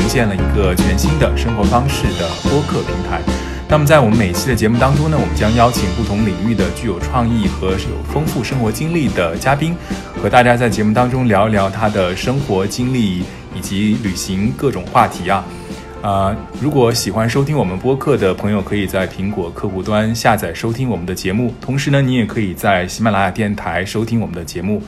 呈现了一个全新的生活方式的播客平台。那么，在我们每期的节目当中呢，我们将邀请不同领域的具有创意和有丰富生活经历的嘉宾，和大家在节目当中聊一聊他的生活经历以及旅行各种话题啊。啊，如果喜欢收听我们播客的朋友，可以在苹果客户端下载收听我们的节目，同时呢，你也可以在喜马拉雅电台收听我们的节目。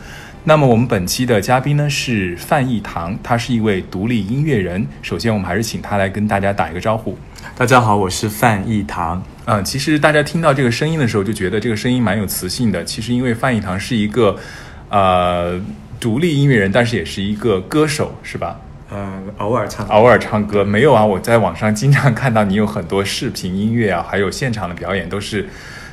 那么，我们本期的嘉宾呢是范逸堂，他是一位独立音乐人。首先，我们还是请他来跟大家打一个招呼。大家好，我是范逸堂。嗯，其实大家听到这个声音的时候，就觉得这个声音蛮有磁性的。其实，因为范逸堂是一个呃独立音乐人，但是也是一个歌手，是吧？嗯，偶尔唱，偶尔唱歌没有啊？我在网上经常看到你有很多视频音乐啊，还有现场的表演，都是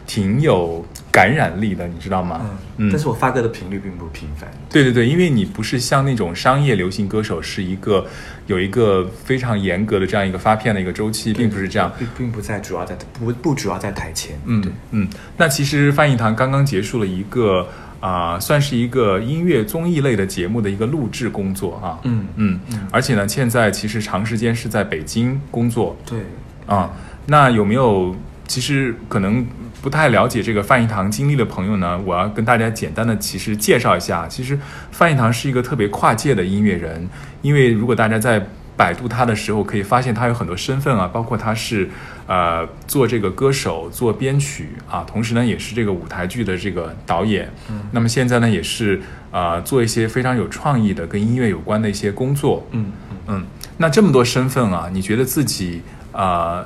挺有感染力的，你知道吗？嗯嗯，但是我发歌的频率并不频繁。对对对，因为你不是像那种商业流行歌手，是一个有一个非常严格的这样一个发片的一个周期，并不是这样，并并不在主要在不不主要在台前。嗯嗯，那其实翻译堂刚刚结束了一个。啊，算是一个音乐综艺类的节目的一个录制工作啊。嗯嗯嗯。而且呢，现在其实长时间是在北京工作。对。啊，那有没有其实可能不太了解这个范逸堂经历的朋友呢？我要跟大家简单的其实介绍一下，其实范逸堂是一个特别跨界的音乐人，因为如果大家在。百度他的时候，可以发现他有很多身份啊，包括他是，呃，做这个歌手、做编曲啊，同时呢，也是这个舞台剧的这个导演。嗯。那么现在呢，也是呃，做一些非常有创意的跟音乐有关的一些工作。嗯嗯嗯。那这么多身份啊，你觉得自己啊，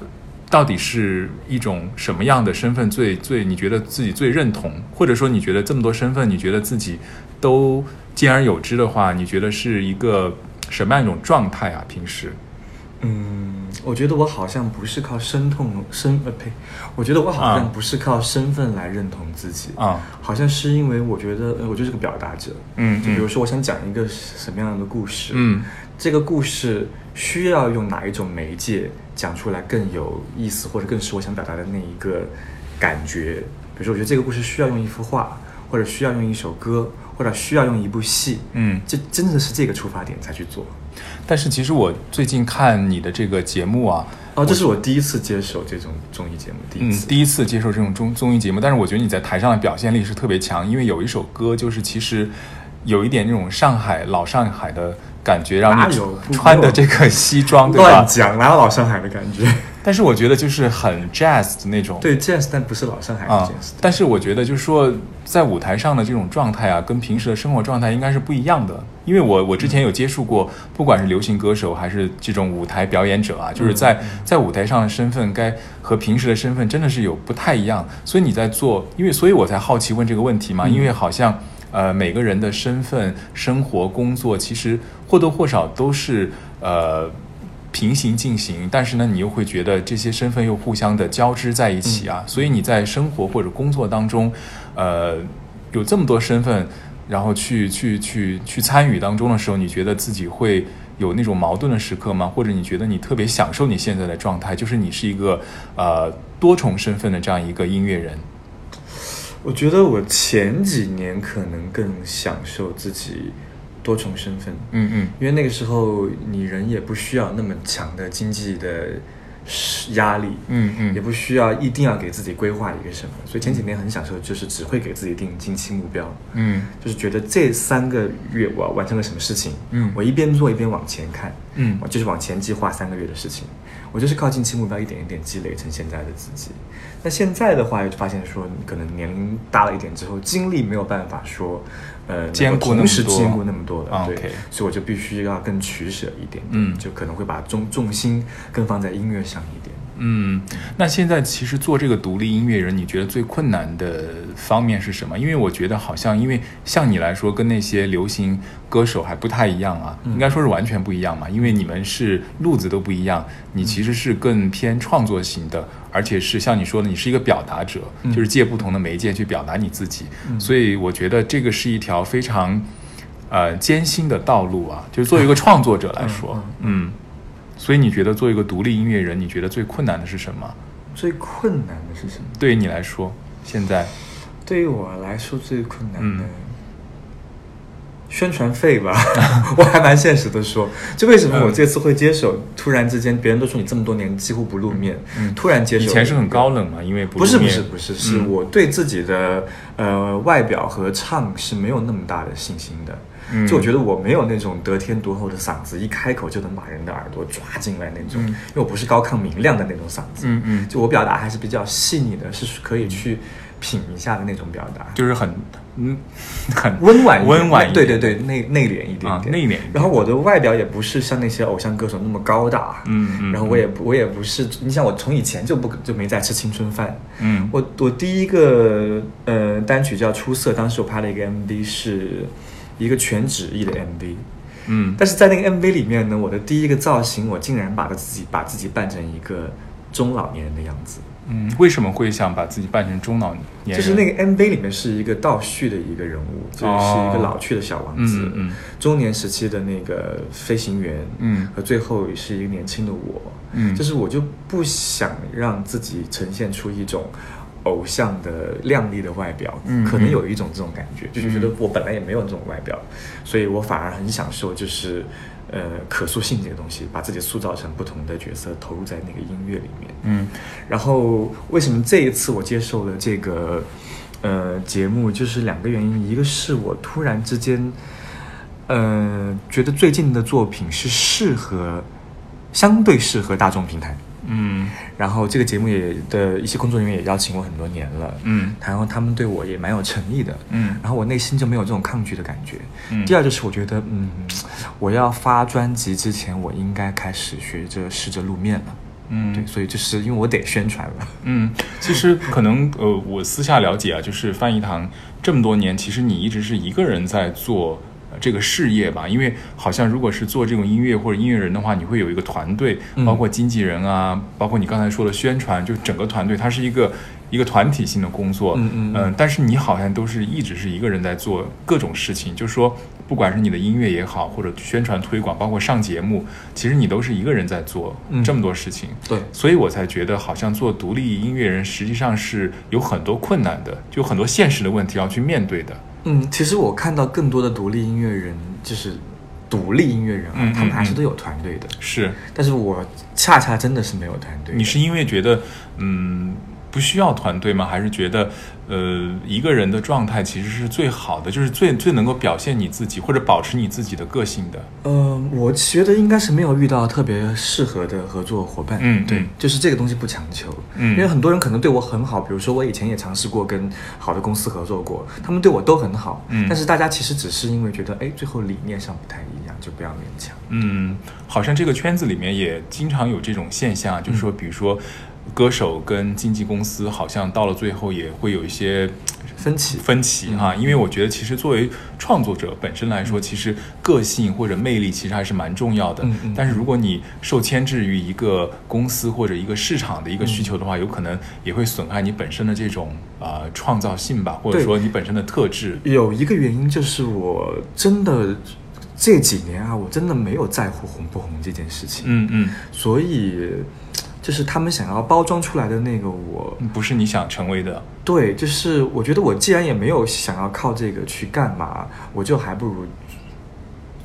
到底是一种什么样的身份最最？你觉得自己最认同，或者说你觉得这么多身份，你觉得自己都兼而有之的话，你觉得是一个？什么样一种状态啊？平时，嗯，我觉得我好像不是靠身痛身呃呸，我觉得我好像不是靠身份来认同自己啊，好像是因为我觉得我就是个表达者，嗯，就比如说我想讲一个什么样的故事，嗯，这个故事需要用哪一种媒介讲出来更有意思，或者更是我想表达的那一个感觉。比如说，我觉得这个故事需要用一幅画，或者需要用一首歌。或者需要用一部戏，嗯，这真的是这个出发点才去做。但是其实我最近看你的这个节目啊，哦，这是我第一次接受这种综艺节目，第一次，第一次接受这种综综艺节目。但是我觉得你在台上的表现力是特别强，因为有一首歌就是其实有一点那种上海老上海的感觉，让你穿的这个西装，对吧？乱讲，哪有老上海的感觉？但是我觉得就是很 jazz 的那种，对 jazz，但不是老上海的 jazz。但是我觉得就是说，在舞台上的这种状态啊，跟平时的生活状态应该是不一样的。因为我我之前有接触过，不管是流行歌手还是这种舞台表演者啊，就是在在舞台上的身份，该和平时的身份真的是有不太一样。所以你在做，因为所以我才好奇问这个问题嘛，因为好像呃每个人的身份、生活、工作，其实或多或少都是呃。平行进行，但是呢，你又会觉得这些身份又互相的交织在一起啊，所以你在生活或者工作当中，呃，有这么多身份，然后去去去去参与当中的时候，你觉得自己会有那种矛盾的时刻吗？或者你觉得你特别享受你现在的状态，就是你是一个呃多重身份的这样一个音乐人？我觉得我前几年可能更享受自己。多重身份，嗯嗯，因为那个时候你人也不需要那么强的经济的压力，嗯嗯，也不需要一定要给自己规划一个什么，所以前几年很享受，就是只会给自己定近期目标，嗯，就是觉得这三个月我要完成了什么事情，嗯，我一边做一边往前看，嗯，我就是往前计划三个月的事情，我就是靠近期目标一点一点积累成现在的自己。那现在的话，就发现说，可能年龄大了一点之后，精力没有办法说。呃，兼顾同时兼顾那么多的，对，所以我就必须要更取舍一点，嗯，就可能会把重重心更放在音乐上一点。嗯，那现在其实做这个独立音乐人，你觉得最困难的方面是什么？因为我觉得好像，因为像你来说，跟那些流行歌手还不太一样啊，应该说是完全不一样嘛。因为你们是路子都不一样，你其实是更偏创作型的，而且是像你说的，你是一个表达者，就是借不同的媒介去表达你自己。所以我觉得这个是一条非常呃艰辛的道路啊，就是作为一个创作者来说，嗯。所以你觉得做一个独立音乐人，你觉得最困难的是什么？最困难的是什么？对于你来说，现在，对于我来说最困难的，宣传费吧，我还蛮现实的说，就为什么我这次会接手？突然之间，别人都说你这么多年几乎不露面，突然接手，以前是很高冷嘛，因为不是不是不是，是我对自己的呃外表和唱是没有那么大的信心的。就我觉得我没有那种得天独厚的嗓子，一开口就能把人的耳朵抓进来那种，因为我不是高亢明亮的那种嗓子。嗯嗯，就我表达还是比较细腻的，是可以去品一下的那种表达，就是很嗯很温婉温婉，对对对，内内敛一点点，内敛。然后我的外表也不是像那些偶像歌手那么高大，嗯嗯。然后我也我也不是，你想我从以前就不就没在吃青春饭，嗯。我我第一个呃单曲叫《出色》，当时我拍了一个 MV 是。一个全纸艺的 MV，嗯，但是在那个 MV 里面呢，我的第一个造型，我竟然把他自己把自己扮成一个中老年人的样子，嗯，为什么会想把自己扮成中老年人？就是那个 MV 里面是一个倒叙的一个人物，就是一个老去的小王子，嗯，中年时期的那个飞行员，嗯，和最后是一个年轻的我，嗯，就是我就不想让自己呈现出一种。偶像的靓丽的外表，嗯可能有一种这种感觉，就是觉得我本来也没有这种外表，所以我反而很享受，就是呃可塑性这个东西，把自己塑造成不同的角色，投入在那个音乐里面。嗯，然后为什么这一次我接受了这个呃节目，就是两个原因，一个是我突然之间呃觉得最近的作品是适合相对适合大众平台。嗯，然后这个节目也的一些工作人员也邀请我很多年了，嗯，然后他们对我也蛮有诚意的，嗯，然后我内心就没有这种抗拒的感觉。嗯，第二就是我觉得，嗯，我要发专辑之前，我应该开始学着试着露面了，嗯，对，所以就是因为我得宣传了，嗯，其实可能呃，我私下了解啊，就是范一堂这么多年，其实你一直是一个人在做。这个事业吧，因为好像如果是做这种音乐或者音乐人的话，你会有一个团队，包括经纪人啊，包括你刚才说的宣传，就整个团队，它是一个一个团体性的工作。嗯嗯嗯。但是你好像都是一直是一个人在做各种事情，就是说，不管是你的音乐也好，或者宣传推广，包括上节目，其实你都是一个人在做这么多事情。对。所以我才觉得，好像做独立音乐人实际上是有很多困难的，就很多现实的问题要去面对的。嗯，其实我看到更多的独立音乐人，就是独立音乐人啊，他们还是都有团队的。是，但是我恰恰真的是没有团队。你是因为觉得，嗯。不需要团队吗？还是觉得，呃，一个人的状态其实是最好的，就是最最能够表现你自己或者保持你自己的个性的。呃，我觉得应该是没有遇到特别适合的合作伙伴。嗯，对，就是这个东西不强求。嗯，因为很多人可能对我很好，比如说我以前也尝试过跟好的公司合作过，他们对我都很好。嗯，但是大家其实只是因为觉得，哎，最后理念上不太一样，就不要勉强。嗯，好像这个圈子里面也经常有这种现象，就是说，比如说。歌手跟经纪公司好像到了最后也会有一些分歧，分歧哈。因为我觉得其实作为创作者本身来说，其实个性或者魅力其实还是蛮重要的。但是如果你受牵制于一个公司或者一个市场的一个需求的话，有可能也会损害你本身的这种啊创造性吧，或者说你本身的特质。有一个原因就是我真的这几年啊，我真的没有在乎红不红这件事情。嗯嗯，所以。就是他们想要包装出来的那个我，不是你想成为的。对，就是我觉得我既然也没有想要靠这个去干嘛，我就还不如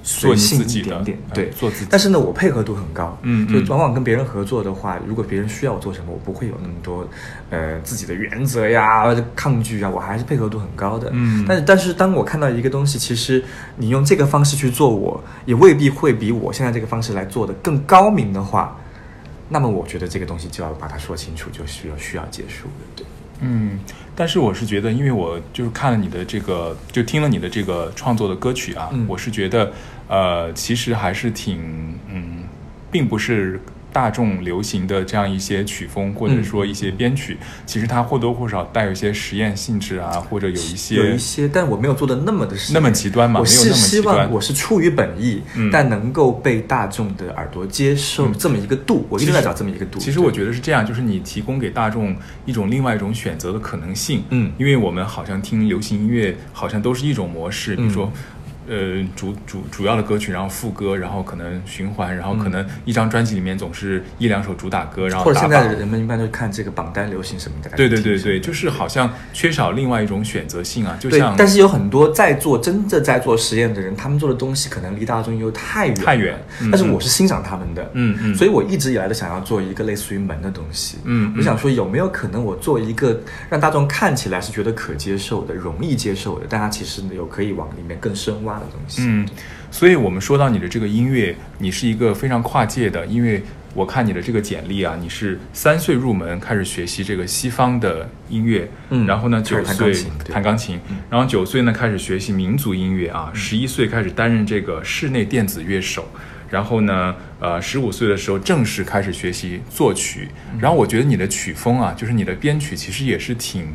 做自己一点点。对，做自己。但是呢，我配合度很高。嗯，就往往跟别人合作的话，如果别人需要我做什么，我不会有那么多呃自己的原则呀、抗拒啊，我还是配合度很高的。嗯，但是但是当我看到一个东西，其实你用这个方式去做，我也未必会比我现在这个方式来做的更高明的话。那么我觉得这个东西就要把它说清楚，就需要需要结束的，对。嗯，但是我是觉得，因为我就是看了你的这个，就听了你的这个创作的歌曲啊，我是觉得，呃，其实还是挺，嗯，并不是。大众流行的这样一些曲风，或者说一些编曲，其实它或多或少带有一些实验性质啊，或者有一些有一些，但我没有做的那么的那么极端嘛。我是希望我是出于本意，但能够被大众的耳朵接受这么一个度，我一直在找这么一个度。其实我觉得是这样，就是你提供给大众一种另外一种选择的可能性。嗯，因为我们好像听流行音乐，好像都是一种模式，比如说。呃主主主要的歌曲，然后副歌，然后可能循环，然后可能一张专辑里面总是一两首主打歌，然后或者现在人们一般都看这个榜单流行什么的。对对对对，就是好像缺少另外一种选择性啊，就对像，但是有很多在做真的在做实验的人，他们做的东西可能离大众又太远太远嗯但是我是欣赏他们的，嗯嗯所以我一直以来都想要做一个类似于门的东西，嗯嗯我想说有没有可能我做一个让大众看起来是觉得可接受的、容易接受的，但它其实有可以往里面更深挖的东西。嗯，所以我们说到你的这个音乐，你是一个非常跨界的，因为我看你的这个简历啊，你是三岁入门开始学习这个西方的音乐，嗯然后呢开始弹九岁钢琴弹钢琴，然后九岁呢开始学习民族音乐啊，十一岁开始担任这个室内电子乐手。然后呢，呃，十五岁的时候正式开始学习作曲。然后我觉得你的曲风啊，就是你的编曲，其实也是挺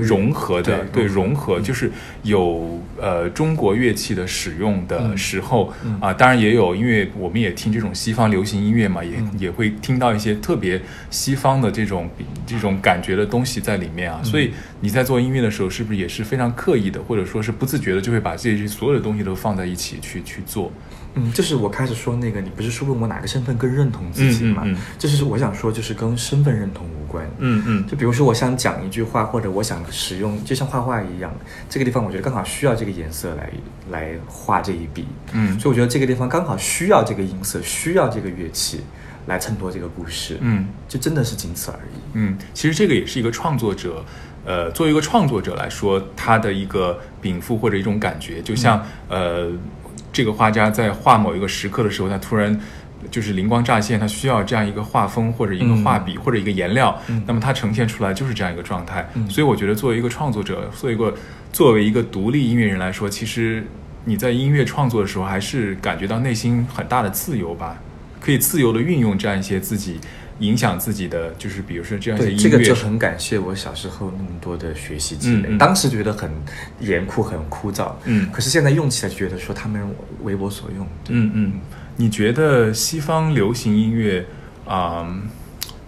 融合的，对对融融合就是有呃中国乐器的使用的嗯。时候嗯。啊，当然也有，因为我们也听这种西方流行音乐嘛，也嗯。也会听到一些特别西方的这种这种感觉的东西在里面啊。所以你在做音乐的时候，是不是也是非常刻意的，或者说是不自觉的，就会把这些所有的东西都放在一起去去做？嗯，就是我开始说那个，你不是说问我哪个身份更认同自己吗？嗯嗯嗯就是我想说，就是跟身份认同无关。嗯嗯就比如说，我想讲一句话，或者我想使用，就像画画一样，这个地方我觉得刚好需要这个颜色来来画这一笔，嗯所以我觉得这个地方刚好需要这个音色，需要这个乐器来衬托这个故事，嗯。就真的是仅此而已。嗯，其实这个也是一个创作者，呃，作为一个创作者来说，他的一个禀赋或者一种感觉，就像、呃，这个画家在画某一个时刻的时候，他突然就是灵光乍现，他需要这样一个画风或者一个画笔、或者一个颜料，嗯那么他呈现出来就是这样一个状态。嗯所以我觉得，作为一个创作者，作为一个作为一个独立音乐人来说，其实你在音乐创作的时候，还是感觉到内心很大的自由吧，可以自由的运用这样一些自己。影响自己的，就是比如说这样一些，音乐，这个就很感谢我小时候那么多的学习积累。嗯嗯。当时觉得很严酷、很枯燥，嗯。可是现在用起来觉得说他们为我所用。嗯嗯，你觉得西方流行音乐啊、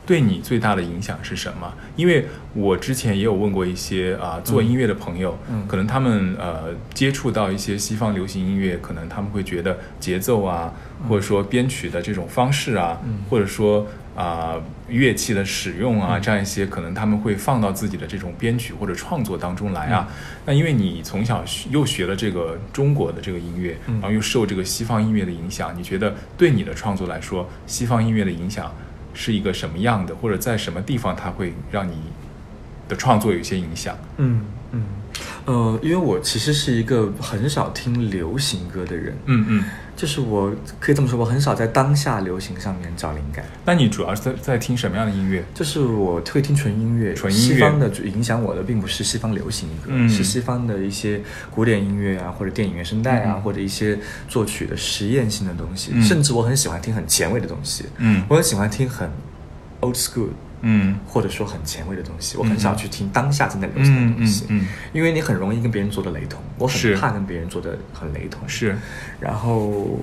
对你最大的影响是什么？因为我之前也有问过一些啊、做音乐的朋友，嗯。可能他们呃接触到一些西方流行音乐，可能他们会觉得节奏啊，或者说编曲的这种方式啊，嗯。或者说啊、乐器的使用啊，嗯这样一些可能他们会放到自己的这种编曲或者创作当中来啊。嗯那因为你从小又学了这个中国的这个音乐，嗯然后又受这个西方音乐的影响，你觉得对你的创作来说，西方音乐的影响是一个什么样的，或者在什么地方它会让你的创作有一些影响？嗯嗯，呃，因为我其实是一个很少听流行歌的人，嗯嗯。就是我可以这么说，我很少在当下流行上面找灵感。那你主要是在在听什么样的音乐？就是我会听纯音乐，纯音乐西方的影响我的并不是西方流行歌，嗯是西方的一些古典音乐啊，或者电影原声带啊，嗯或者一些作曲的实验性的东西。嗯甚至我很喜欢听很前卫的东西，嗯我很喜欢听很 old school 嗯或者说很前卫的东西。我很少去听当下正在流行的嗯嗯东西，嗯，因为你很容易跟别人做的雷同，我很怕跟别人做的很雷同。是。然后。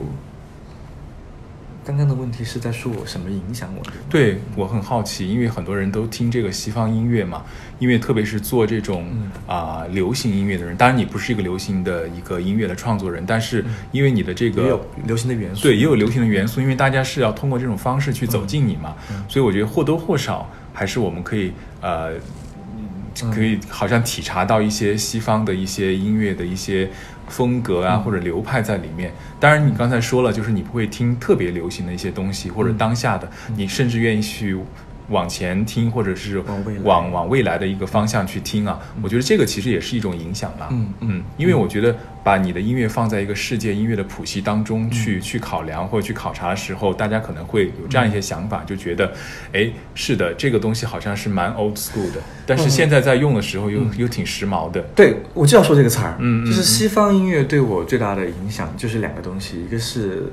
刚刚的问题是在说我什么影响我的？对我很好奇，因为很多人都听这个西方音乐嘛，因为特别是做这种嗯。啊、流行音乐的人，当然你不是一个流行的一个音乐的创作人，但是因为你的这个也有流行的元素，对，也有流行的元素，因为大家是要通过这种方式去走进你嘛，嗯。所以我觉得或多或少还是我们可以呃，嗯。可以好像体察到一些西方的一些音乐的一些风格啊、嗯或者流派在里面。当然，你刚才说了，就是你不会听特别流行的一些东西或者嗯当下的，你甚至愿意去。往前听，或者是往未往往未来的一个方向去听啊，我觉得这个其实也是一种影响啦。嗯嗯。嗯，因为我觉得把你的音乐放在一个世界音乐的谱系当中去、嗯。去考量或者去考察的时候，大家可能会有这样一些想法，就觉得，哎，是的，这个东西好像是蛮 old school 的，但是嗯。现在在用的时候又、又挺时髦的。对，我就要说这个词儿，嗯嗯就是西方音乐对我最大的影响就是两个东西，一个是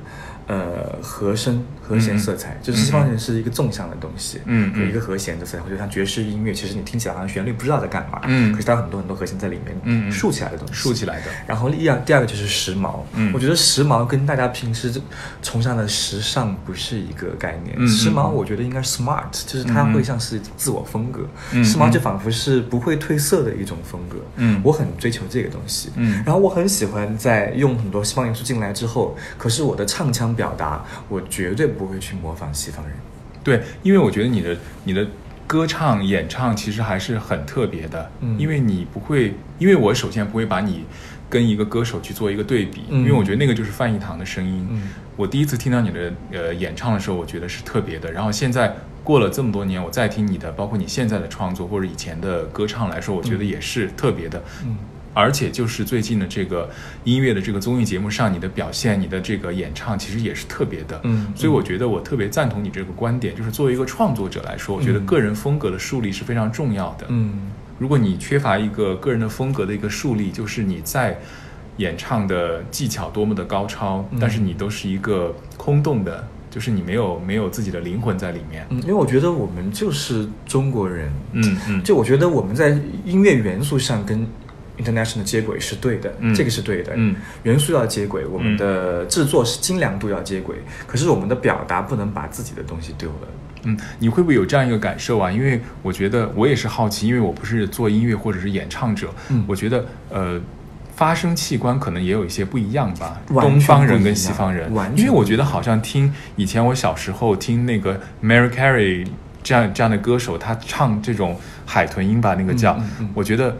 呃和声和弦色彩，就是西方人是一个纵向的东西，嗯嗯。有一个和弦的色彩，或者像爵士音乐，其实你听起来好像旋律不知道在干嘛，嗯。可是它有很多很多和弦在里面，嗯嗯。竖起来的东西，竖起来的。然后第二第二个就是时髦，嗯。我觉得时髦跟大家平时崇尚的时尚不是一个概念。时髦我觉得应该是 smart，就是它会像是自我风格。嗯时髦嗯。就仿佛是不会褪色的一种风格。嗯。我很追求这个东西。嗯。然后我很喜欢在用很多西方元素进来之后，可是我的唱腔表达，我绝对不会去模仿西方人。对，因为我觉得你的你的歌唱演唱其实还是很特别的，嗯因为你不会，因为我首先不会把你跟一个歌手去做一个对比，嗯因为我觉得那个就是范逸堂的声音。嗯我第一次听到你的呃演唱的时候，我觉得是特别的。然后现在过了这么多年，我再听你的，包括你现在的创作或者以前的歌唱来说，我觉得也是特别的。嗯而且就是最近的这个音乐的这个综艺节目上，你的表现、你的这个演唱，其实也是特别的。嗯所以我觉得我特别赞同你这个观点，就是作为一个创作者来说，我觉得嗯个人风格的树立是非常重要的。嗯如果你缺乏一个个人的风格的一个树立，就是你在演唱的技巧多么的高超，嗯但是你都是一个空洞的，就是你没有没有自己的灵魂在里面。嗯，因为我觉得我们就是中国人。嗯嗯，就我觉得我们在音乐元素上跟 international 接轨是对的，嗯这个是对的。嗯，元素要接轨，我们的制作是精良度要接轨，可是我们的表达不能把自己的东西丢了。嗯，你会不会有这样一个感受啊？因为我觉得我也是好奇，因为我不是做音乐或者是演唱者，嗯我觉得呃。发声器官可能也有一些不一样吧，东方人跟西方人，完全因为我觉得好像听以前我小时候听那个 Mary Carey 这样这样的歌手，他唱这种海豚音吧，那个叫，嗯嗯嗯我觉得。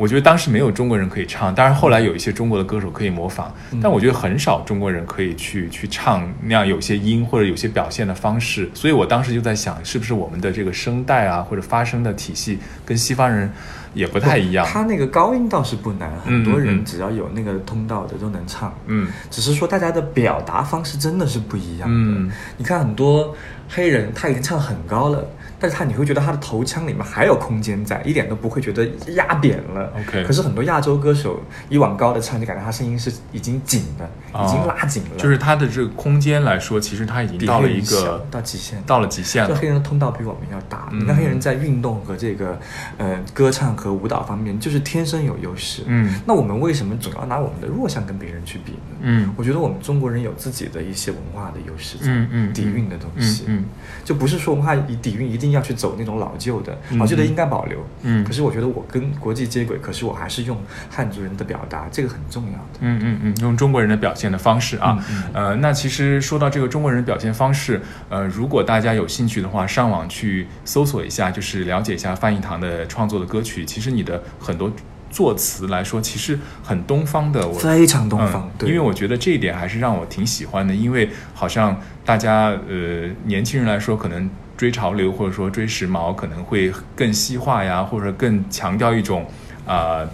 我觉得当时没有中国人可以唱，当然后来有一些中国的歌手可以模仿，嗯但我觉得很少中国人可以去去唱那样有些音或者有些表现的方式，所以我当时就在想，是不是我们的这个声带啊或者发声的体系跟西方人也不太一样？他那个高音倒是不难，嗯很多人嗯只要有那个通道的都能唱。嗯只是说大家的表达方式真的是不一样的。嗯你看很多黑人他已经唱很高了，但是他你会觉得他的头腔里面还有空间在，一点都不会觉得压扁了。OK 可是很多亚洲歌手一往高的唱，你感觉他声音是已经紧的，哦已经拉紧了，就是他的这个空间来说，其实他已经到了一个到极限。到了极限了就黑。人的通道比我们要大。嗯你看黑人在运动和这个呃歌唱和舞蹈方面，就是天生有优势。嗯那我们为什么总要拿我们的弱项跟别人去比呢？嗯我觉得我们中国人有自己的一些文化的优势在，嗯嗯底蕴的东西，嗯嗯就不是说文化底蕴一定要去走那种老旧的，嗯老旧的应该保留。嗯可是我觉得我跟国际接轨，可是我还是用汉族人的表达，这个很重要的。嗯嗯嗯，用中国人的表现的方式啊，嗯呃，那其实说到这个中国人的表现方式，呃，如果大家有兴趣的话，上网去搜索一下，就是了解一下范逸堂的创作的歌曲。其实你的很多作词来说，其实很东方的，我非常东方嗯，对因为我觉得这一点还是让我挺喜欢的，因为好像大家呃年轻人来说，可能追潮流或者说追时髦，可能会更西化呀，或者更强调一种啊。呃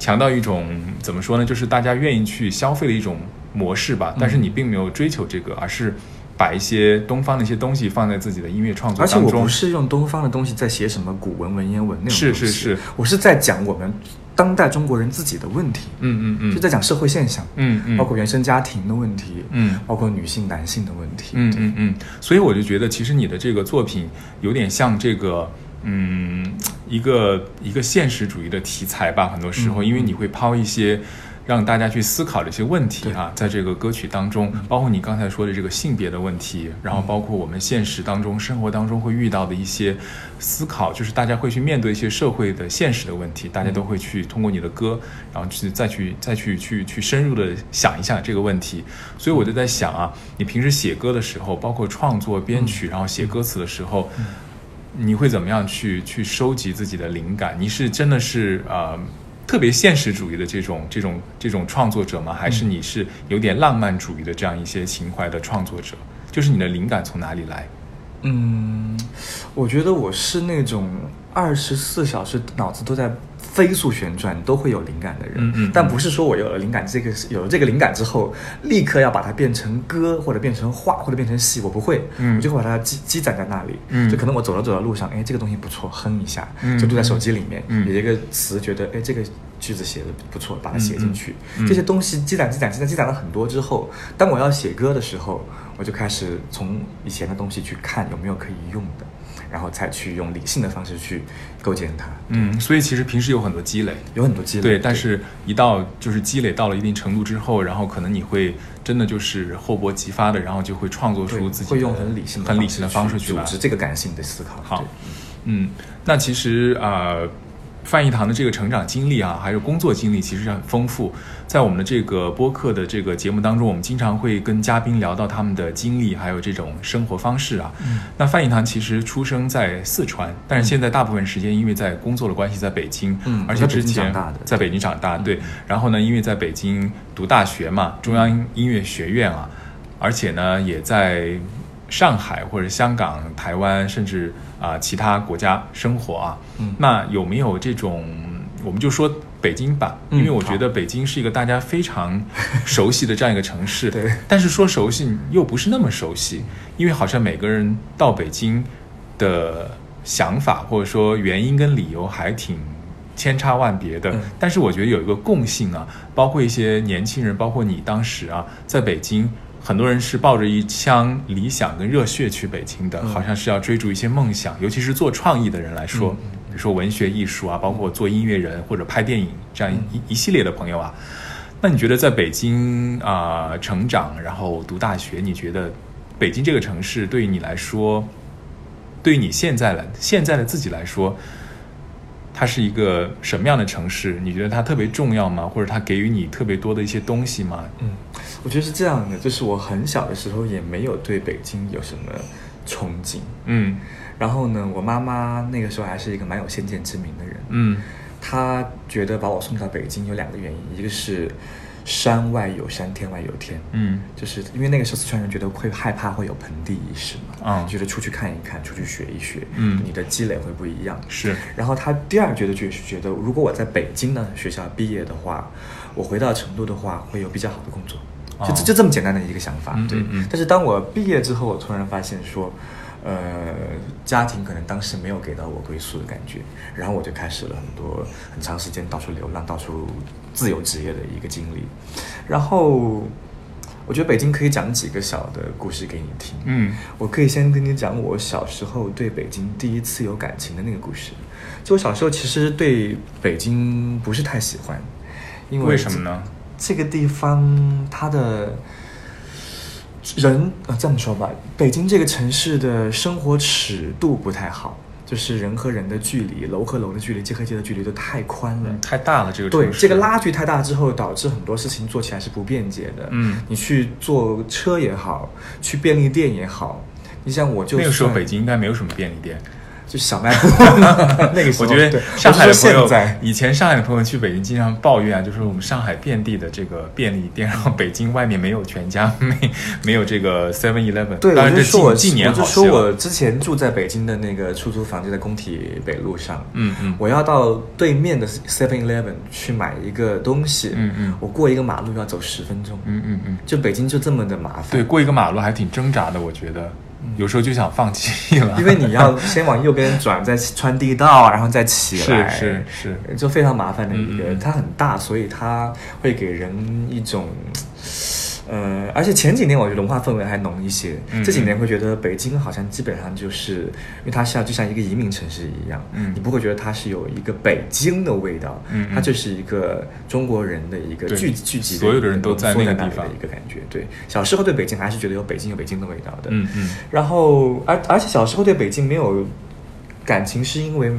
强调一种怎么说呢？就是大家愿意去消费的一种模式吧。但是你并没有追求这个，而是把一些东方的一些东西放在自己的音乐创作当中。而且我不是用东方的东西在写什么古文文言文那种是是是我是在讲我们当代中国人自己的问题，嗯嗯嗯，就在讲社会现象，嗯嗯，包括原生家庭的问题，嗯。包括女性、男性的问题，嗯嗯嗯，所以我就觉得，其实你的这个作品有点像这个，嗯，一个一个现实主义的题材吧。很多时候，嗯因为你会抛一些让大家去思考的一些问题啊，在这个歌曲当中，包括你刚才说的这个性别的问题，然后包括我们现实当中、生活当中会遇到的一些思考，就是大家会去面对一些社会的现实的问题，大家都会去通过你的歌，然后去再去再去去去深入的想一下这个问题。所以我就在想啊，你平时写歌的时候，包括创作编曲，然后写歌词的时候，你会怎么样去去收集自己的灵感？你是真的是呃特别现实主义的这种这种这种创作者吗？还是你是有点浪漫主义的这样一些情怀的创作者？就是你的灵感从哪里来？嗯，我觉得我是那种二十四小时脑子都在飞速旋转，都会有灵感的人。嗯嗯但不是说我有了灵感，这个有了这个灵感之后，立刻要把它变成歌，或者变成画，或者变成戏，我不会。嗯我就会把它积积攒在那里。嗯就可能我走着走着路上，哎，这个东西不错，哼一下，嗯就录在手机里面。嗯有一个词，觉得哎，这个句子写的不错，把它写进去。这些东西积攒、积攒、积攒、积攒了很多之后，当我要写歌的时候，我就开始从以前的东西去看有没有可以用的，然后再去用理性的方式去构建它。嗯，所以其实平时有很多积累，有很多积累，对，但是一到就是积累到了一定程度之后，然后可能你会真的就是厚薄激发的，然后就会创作出自己会用很理性的很理性的方式去组织这个感性的思考。好，嗯，那其实呃，范一堂的这个成长经历啊，还有工作经历，其实很丰富。在我们的这个播客的这个节目当中，我们经常会跟嘉宾聊到他们的经历，还有这种生活方式啊。嗯那范一堂其实出生在四川，但是现在大部分时间因为在工作的关系在北京，嗯而且之前在北京长大，嗯对。然后呢，因为在北京读大学嘛，中央音乐学院啊，而且呢也在上海或者香港、台湾，甚至啊、其他国家生活啊。嗯那有没有这种，我们就说北京吧，嗯因为我觉得北京是一个大家非常熟悉的这样一个城市。对但是说熟悉又不是那么熟悉，因为好像每个人到北京的想法或者说原因跟理由还挺千差万别的。嗯但是我觉得有一个共性啊，包括一些年轻人，包括你当时啊，在北京。很多人是抱着一腔理想跟热血去北京的，嗯好像是要追逐一些梦想，尤其是做创意的人来说，如说文学艺术啊，包括做音乐人或者拍电影这样一、一系列的朋友啊。那你觉得在北京啊、成长，然后读大学，你觉得北京这个城市对于你来说，对于你现在来现在的自己来说，它是一个什么样的城市？你觉得它特别重要吗？或者它给予你特别多的一些东西吗？嗯，我觉得是这样的，就是我很小的时候也没有对北京有什么憧憬。嗯然后呢，我妈妈那个时候还是一个蛮有先见之明的人。嗯。她觉得把我送到北京有两个原因，一个是山外有山，天外有天。嗯。就是因为那个时候四川人觉得会害怕会有盆地意识嘛，嗯觉得出去看一看，出去学一学，嗯。你的积累会不一样。是。然后她第二觉得就是觉得，如果我在北京呢学校毕业的话，我回到成都的话会有比较好的工作，就哦。就就这么简单的一个想法。对。嗯，但是当我毕业之后，我突然发现说，呃，家庭可能当时没有给到我归宿的感觉，然后我就开始了很多很长时间到处流浪、到处自由职业的一个经历。然后，我觉得北京可以讲几个小的故事给你听。嗯我可以先跟你讲我小时候对北京第一次有感情的那个故事。就我小时候其实对北京不是太喜欢，因为为什么呢？这个地方它的人啊这么说吧，北京这个城市的生活尺度不太好，就是人和人的距离、楼和楼的距离、街和街的距离都太宽了。嗯，太大了这个对城市。这个拉距太大之后，导致很多事情做起来是不便捷的。嗯你去坐车也好，去便利店也好，你像我就那个时候北京应该没有什么便利店。就是小卖部，那个时候我觉得上海的朋友现在，以前上海的朋友去北京经常抱怨啊，就是我们上海遍地的这个便利店，然后北京外面没有全家，没 没有这个 Seven Eleven。对，当然这我就说我近近年我就。说我之前住在北京的那个出租房就在工体北路上，嗯嗯。我要到对面的 Seven Eleven 去买一个东西，嗯嗯。我过一个马路要走十分钟，嗯嗯嗯，就北京就这么的麻烦，对，过一个马路还挺挣扎的，我觉得有时候就想放弃了，因为你要先往右边转，再穿地道，然后再起来，是是是，就非常麻烦的一个。嗯嗯嗯它很大，所以它会给人一种。呃，而且前几年我觉得文化氛围还浓一些，嗯这几年会觉得北京好像基本上就是，因为它像就像一个移民城市一样，嗯。你不会觉得它是有一个北京的味道，它就是一个中国人的一个聚聚集，所有的人都在那个地方。的一个感觉。对，小时候对北京还是觉得有北京有北京的味道的，嗯嗯。然后，而而且小时候对北京没有感情，是因为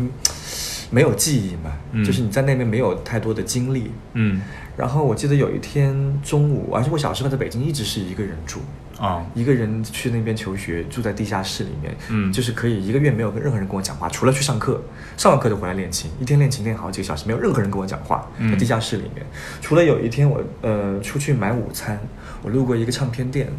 没有记忆嘛，嗯。就是你在那边没有太多的经历。嗯然后我记得有一天中午，而且我小时候在北京一直是一个人住，啊。一个人去那边求学，住在地下室里面，嗯。就是可以一个月没有跟任何人跟我讲话，除了去上课，上完课就回来练琴，一天练琴练好几个小时，没有任何人跟我讲话，嗯。在地下室里面。除了有一天我呃出去买午餐，我路过一个唱片店，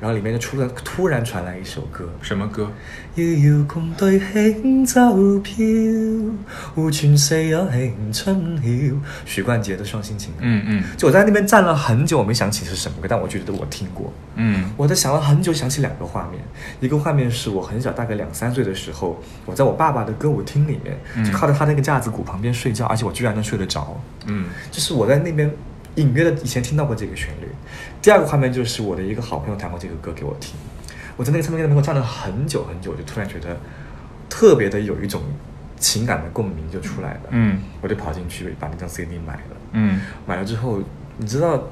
然后里面就出了突然传来一首歌，什么歌？遥遥共对輕舟飄，互傳世有情春曉。許冠傑的《雙星情》。嗯嗯就我在那边站了很久，我没想起是什么歌，但我觉得我听过。嗯我在想了很久，想起两个画面，一个画面是我很小，大概两三岁的时候，我在我爸爸的歌舞厅里面，嗯就靠在他那个架子鼓旁边睡觉，而且我居然能睡得着。嗯就是我在那邊隱約的以前听到过这个旋律。第二个画面就是我的一个好朋友弹过这个歌给我听，我在那个唱片店门口站了很久很久，我就突然觉得特别的有一种情感的共鸣就出来了。嗯我就跑进去把那张 CD 买了。嗯买了之后，你知道，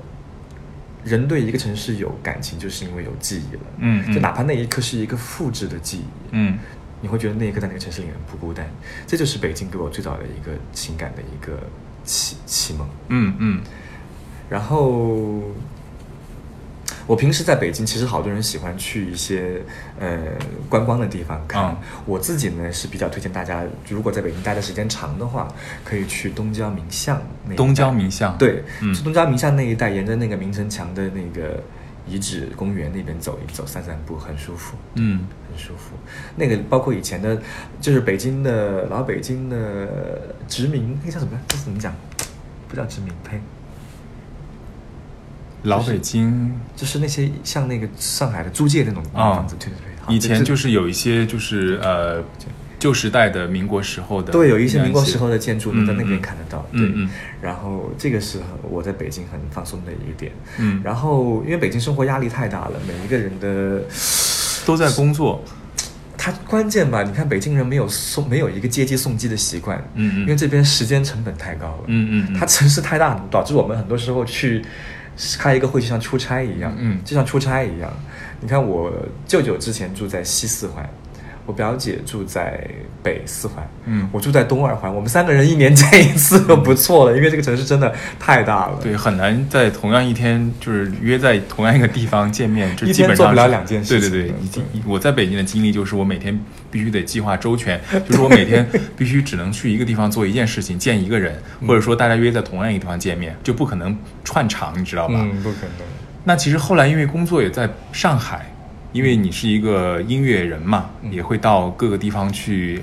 人对一个城市有感情，就是因为有记忆了。嗯嗯就哪怕那一刻是一个复制的记忆，嗯你会觉得那一刻在那个城市里面不孤单。这就是北京给我最早的一个情感的一个启启蒙。嗯嗯然后，我平时在北京，其实好多人喜欢去一些呃观光的地方看。嗯我自己呢是比较推荐大家，如果在北京待的时间长的话，可以去东郊民巷那一帶。東郊民巷对，嗯去东郊民巷那一带，沿着那个明城墙的那个。遗址公园那边走一走，散散步，很舒服。嗯很舒服。那个包括以前的，就是北京的老北京的殖民，那個叫什么？这是怎么讲？不叫殖民，呸。老北京就是那些像那个上海的租界那种啊房子，对对对。以前就是有一些就是呃旧时代的民国时候的对有一些民国时候的建筑嗯能在那边嗯看得到，对。然后这个是我在北京很放松的一个点。嗯然后因为北京生活压力太大了，每一个人的都在工作，他关键吧，你看北京人没有送没有一个接机送机的习惯，嗯嗯因为这边时间成本太高了，嗯嗯嗯它城市太大，导致我们很多时候去开一个会就像出差一样，嗯。就像出差一样。你看我舅舅之前住在西四环，我表姐住在北四环，嗯。我住在东二环，我们三个人一年见一次就不错了，因为这个城市真的太大了，对，很难在同样一天就是约在同样一个地方见面，就基本上做不了两件事情对对对，已经我在北京的经历就是我每天必须得计划周全，就是我每天必须只能去一个地方做一件事情，见一个人，或者说大家约在同样一个地方见面，就不可能串场，你知道吧？嗯，不可能。那其实后来因为工作也在上海，因为你是一个音乐人嘛，嗯也会到各个地方去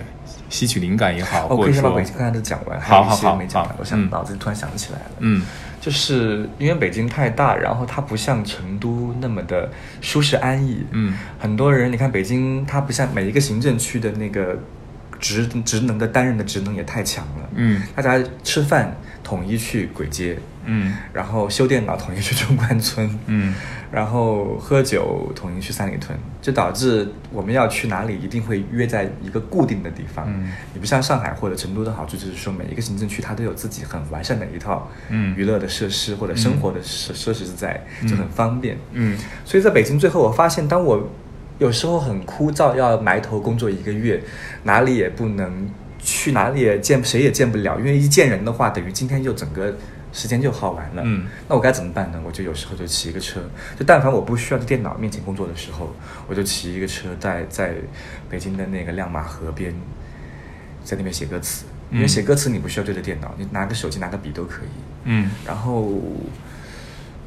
吸取灵感也好，或者说以先把北京刚才都讲完，好好好没讲完，我想嗯脑子里突然想起来了，嗯就是因为北京太大，然后它不像成都那么的舒适安逸。嗯。很多人你看北京，它不像每一个行政区的那个职职能的担任的职能也太强了。嗯。大家吃饭统一去簋街，嗯。然后修电脑统一去中关村，嗯然后喝酒统一去三里屯，就导致我们要去哪里一定会约在一个固定的地方。嗯你不像上海或者成都的好处，就是说每一个行政区它都有自己很完善的一套嗯娱乐的设施或者生活的设设施在，嗯就很方便。嗯所以在北京，最后我发现，当我有时候很枯燥，要埋头工作一个月，哪里也不能去，哪里也见谁也见不了，因为一见人的话，等于今天就整个时间就耗完了。嗯那我该怎么办呢？我就有时候就骑一个车，就但凡我不需要在电脑面前工作的时候，我就骑一个车在在北京的那个亮马河边，在那边写歌词。因为嗯写歌词你不需要对着电脑，你拿个手机拿个笔都可以。嗯然后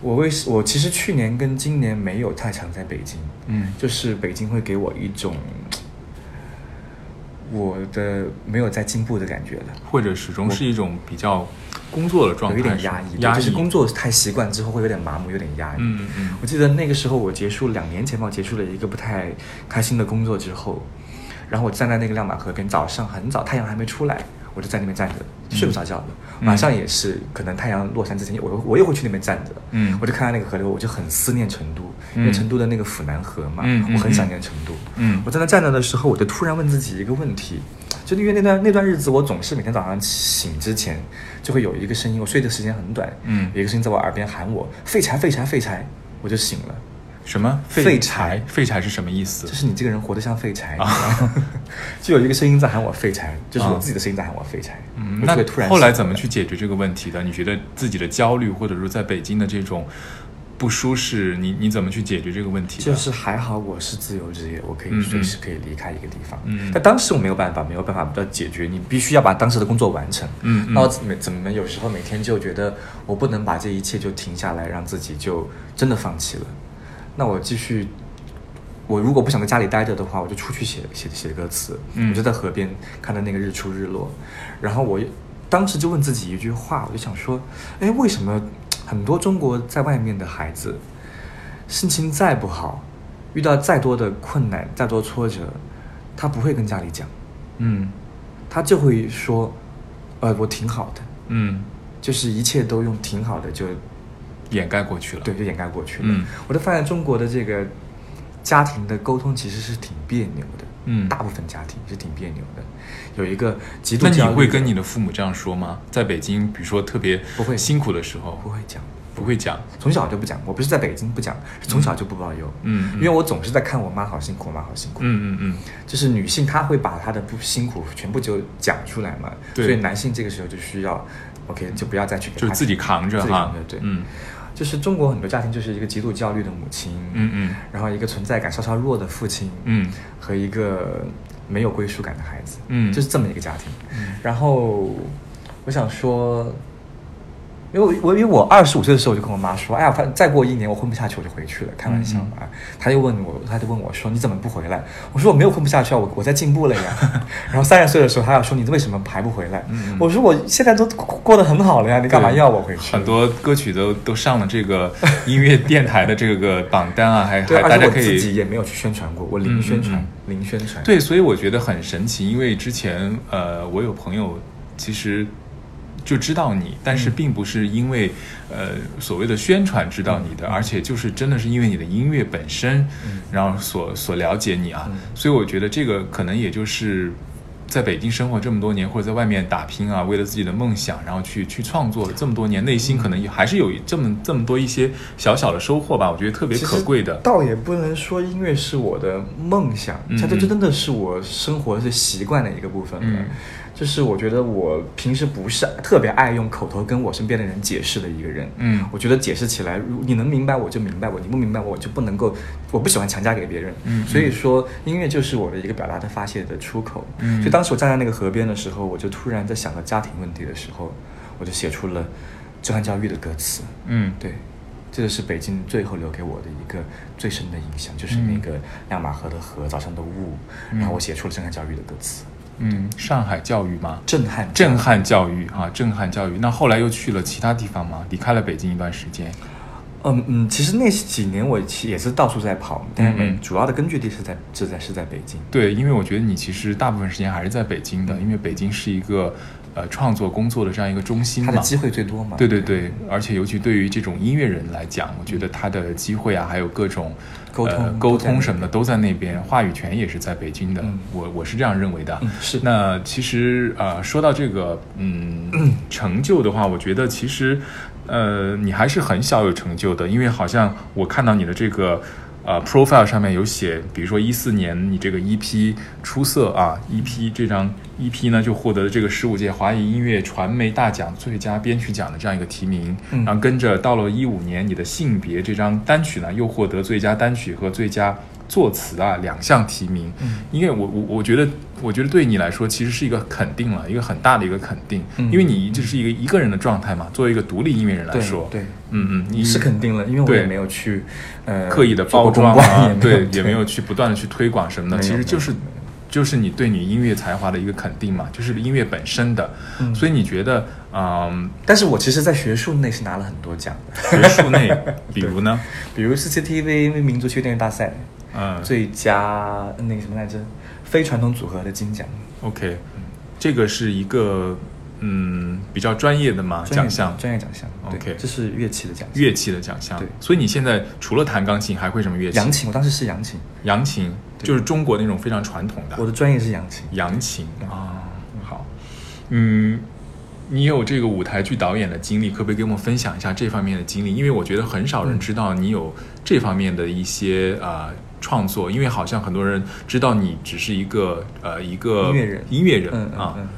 我为我其实去年跟今年没有太常在北京，嗯就是北京会给我一种我的没有在进步的感觉了。或者始终是一种比较工作的状态，有一点压抑，就是工作太习惯之后会有点麻木，有点压抑。嗯嗯我记得那个时候我结束两年前吧，我结束了一个不太开心的工作之后，然后我站在那个亮马河边，早上很早，太阳还没出来，我就在那边站着，睡不着觉了。嗯晚上也是，可能太阳落山之前，我我也会去那边站着。嗯我就看到那个河流，我就很思念成都，因为嗯成都的那个府南河嘛，嗯嗯我很想念成都。嗯我在那站着的时候，我就突然问自己一个问题，就因为那段那段日子，我总是每天早上醒之前就会有一个声音，我睡的时间很短，嗯有一个声音在我耳边喊我“废柴，废柴，废柴”，我就醒了。什么废柴？柴废柴是什么意思？就是你这个人活得像废柴，啊 就有一个声音在喊我废柴，就是我自己的声音在喊我废柴。嗯，那后来怎么去解决这个问题的？你觉得自己的焦虑，或者说在北京的这种不舒适，你你怎么去解决这个问题？就是还好我是自由职业，我可以随时可以离开一个地方。嗯但当时我没有办法，没有办法要解决，你必须要把当时的工作完成。嗯嗯那我怎么怎么有时候每天就觉得我不能把这一切就停下来，让自己就真的放弃了。那我继续我如果不想在家里待着的话，我就出去写写写歌词。嗯我就在河边看到那个日出日落，然后我当时就问自己一句话，我就想说，哎，为什么很多中国在外面的孩子，心情再不好，遇到再多的困难、再多挫折，他不会跟家里讲，嗯。他就会说，呃，我挺好的，嗯，就是一切都用挺好的就掩盖过去了。对，就掩盖过去了。嗯。我就发现中国的这个家庭的沟通其实是挺别扭的，嗯大部分家庭是挺别扭的。有一个极度那你会跟你的父母这样说吗？在北京，比如说特别不会辛苦的时候，不会讲，不会讲。从小就不讲。我不是在北京不讲，是从小就不包邮。嗯嗯因为我总是在看我妈好辛苦，我妈好辛苦。嗯嗯嗯，就是女性她会把她的不辛苦全部就讲出来嘛，对所以男性这个时候就需要，OK 就不要再去给她就自己扛着哈自己扛着。对，嗯就是中国很多家庭就是一个极度焦虑的母亲，嗯嗯。然后一个存在感稍稍弱的父亲，嗯。和一个没有归属感的孩子，嗯。就是这么一个家庭。嗯。然后我想说，因为我我因为我二十五岁的时候我就跟我妈说，哎呀，反正再过一年我混不下去我就回去了，开玩笑嘛。她就问我，她就问我说你怎么不回来？我说我没有混不下去啊，我我在进步了呀。然后三十岁的时候，她要说你为什么还不回来？嗯我说我现在都过过得很好了呀，你干嘛要我回去？很多歌曲都都上了这个 音乐电台的这个榜单啊，还对，还大家可以自己也没有去宣传过，我零宣传，嗯零宣传。对，所以我觉得很神奇，因为之前呃，我有朋友其实就知道你，但是嗯。并不是因为呃所谓的宣传知道你的，而且就是真的是因为你的音乐本身，嗯。然后所所了解你啊，嗯。所以我觉得这个可能也就是。在北京生活这么多年，或者在外面打拼啊，为了自己的梦想，然后去去创作了这么多年，内心可能也还是有这么这么多一些小小的收获吧，我觉得特别可贵的。倒也不能说音乐是我的梦想，嗯它这嗯。真的是我生活是习惯的一个部分了。嗯就是我觉得我平时不是特别爱用口头跟我身边的人解释的一个人。嗯我觉得解释起来，如你能明白我就明白我，你不明白我就不能够，我不喜欢强加给别人。嗯嗯所以说音乐就是我的一个表达的发泄的出口。嗯所以当时我站在那个河边的时候，我就突然在想到家庭问题的时候，我就写出了震撼教育的歌词。嗯，对，这个是北京最后留给我的一个最深的印象，就是嗯那个亮马河的河，早上的雾，嗯然后我写出了震撼教育的歌词，嗯，上海教育吗？震撼，震。撼教育啊，震撼教育。那后来又去了其他地方吗？离开了北京一段时间。嗯嗯，其实那几年我其实也是到处在跑，但是嗯嗯主要的根据地是在是在是在北京。对，因为我觉得你其实大部分时间还是在北京的，因为北京是一个呃创作工作的这样一个中心嘛。它的机会最多嘛？对对对，而且尤其对于这种音乐人来讲，我觉得他的机会啊，还有各种沟通呃、沟通什么的都在那边，话语权也是在北京的。嗯我我是这样认为的。嗯是那其实呃，说到这个嗯 成就的话，我觉得其实呃你还是很小有成就的，因为好像我看到你的这个。呃，profile 上面有写，比如说一四年你这个 EP 出色啊，EP 这张 EP 呢就获得了这个十五届华语音乐传媒大奖最佳编曲奖的这样一个提名，嗯。然后跟着到了一五年，你的性别这张单曲呢又获得最佳单曲和最佳作词啊两项提名，嗯。因为我我我觉得我觉得对你来说其实是一个肯定了，一个很大的一个肯定，嗯。因为你就是一个一个人的状态嘛，作为一个独立音乐人来说，对，嗯嗯，你是肯定了，因为我也没有去呃刻意的包装啊，对，也没有去不断的去推广什么的，其实就是就是你对你音乐才华的一个肯定嘛，就是音乐本身的，嗯。所以你觉得，嗯，但是我其实，在学术内是拿了很多奖的，学术内，比如呢，比如 CCTV 民族区电乐大赛嗯，最佳那个什么来着，非传统组合的金奖。OK，这个是一个嗯比较专业的嘛业奖项，专业奖项。OK 这是乐器的奖项。乐器的奖项。对所以你现在除了弹钢琴，还会什么乐器？扬琴，我当时是扬琴，扬琴，就是中国那种非常传统的。我的专业是扬琴。扬琴啊，好，嗯，你有这个舞台剧导演的经历，可不可以给我们分享一下这方面的经历？因为我觉得很少人嗯知道你有这方面的一些呃创作，因为好像很多人知道你只是一个呃一个音乐人音乐人嗯嗯啊。嗯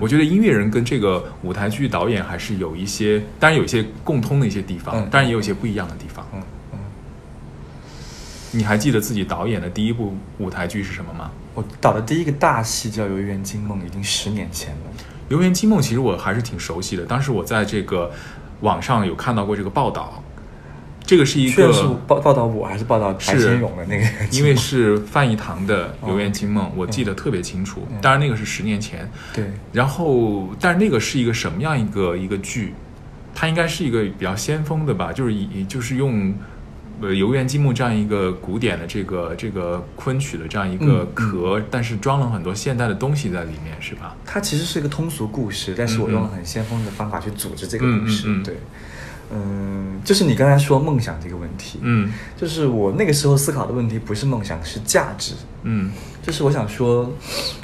我觉得音乐人跟这个舞台剧导演还是有一些，当然有一些共通的一些地方，嗯当然也有一些不一样的地方。嗯嗯，你还记得自己导演的第一部舞台剧是什么吗？我导的第一个大戏叫《游园惊梦》，已经十年前了。《游园惊梦》其实我还是挺熟悉的，当时我在这个网上有看到过这个报道。这个是一确实是个，报报道我还是报道白先勇的那个？因为是范逸堂的《哦游园惊梦》，我记得特别清楚嗯。当然那个是十年前，对，然后，但是那个是一个什么样一个一个剧？它应该是一个比较先锋的吧，就是以就是用呃《游园惊梦》这样一个古典的这个这个昆曲的这样一个嗯壳，但是装了很多现代的东西在里面，是吧？它其实是一个通俗故事，但是我用了很先锋的方法去组织这个故事。对，嗯，就是你刚才说梦想这个问题，嗯就是我那个时候思考的问题不是梦想，是价值。嗯就是我想说，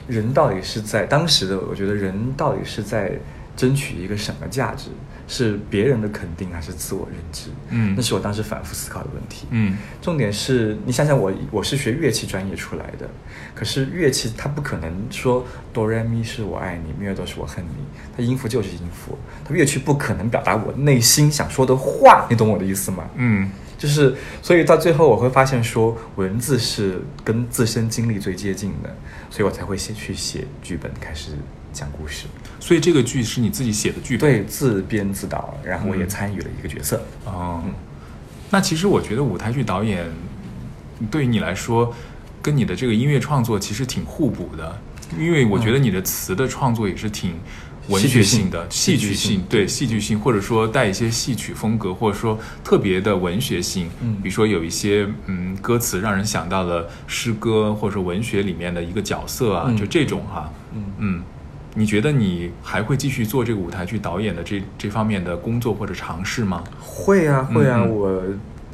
人到底是在当时的，我觉得人到底是在争取一个什么价值？是别人的肯定还是自我认知？嗯那是我当时反复思考的问题。嗯重点是你想想我，我是学乐器专业出来的，可是乐器它不可能说哆来咪是我爱你，咪瑞哆是我恨你，它音符就是音符，它乐器不可能表达我内心想说的话，你懂我的意思吗？嗯就是，所以到最后我会发现说，文字是跟自身经历最接近的，所以我才会写去写剧本，开始讲故事。所以这个剧是你自己写的剧本？对，自编自导，然后我也嗯。参与了一个角色。哦。嗯，那其实我觉得舞台剧导演对于你来说，跟你的这个音乐创作其实挺互补的，因为我觉得你的词的创作也是挺文学性的、戏戏剧性对。戏剧性，或者说带一些戏曲风格，或者说特别的文学性。嗯。比如说有一些嗯歌词让人想到了诗歌或者说文学里面的一个角色啊，嗯。就这种哈，嗯。嗯。你觉得你还会继续做这个舞台剧导演的这这方面的工作或者尝试吗？会啊，会啊，我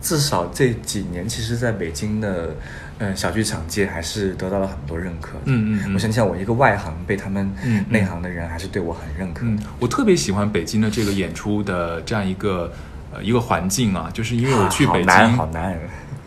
至少这几年，其实在北京的嗯小剧场界还是得到了很多认可的。嗯嗯嗯我想想，我一个外行被他们内行的人还是对我很认可的。嗯，我特别喜欢北京的这个演出的这样一个呃一个环境啊，就是因为我去北京，好难，好难。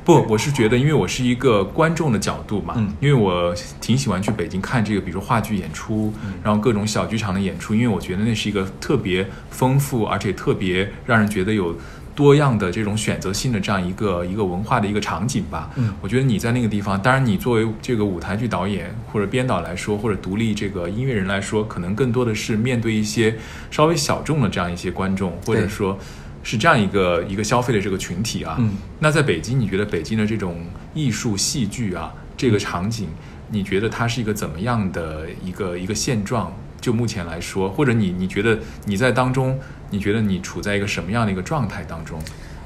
不，我是觉得，因为我是一个观众的角度嘛，嗯因为我挺喜欢去北京看这个，比如说话剧演出，嗯然后各种小剧场的演出，因为我觉得那是一个特别丰富，而且特别让人觉得有多样的这种选择性的这样一个一个文化的一个场景吧。嗯我觉得你在那个地方，当然你作为这个舞台剧导演或者编导来说，或者独立这个音乐人来说，可能更多的是面对一些稍微小众的这样一些观众，或者对说。是这样一个一个消费的这个群体啊，嗯那在北京，你觉得北京的这种艺术戏剧啊，这个场景，你觉得它是一个怎么样的一个一个现状？就目前来说，或者你你觉得你在当中，你觉得你处在一个什么样的一个状态当中？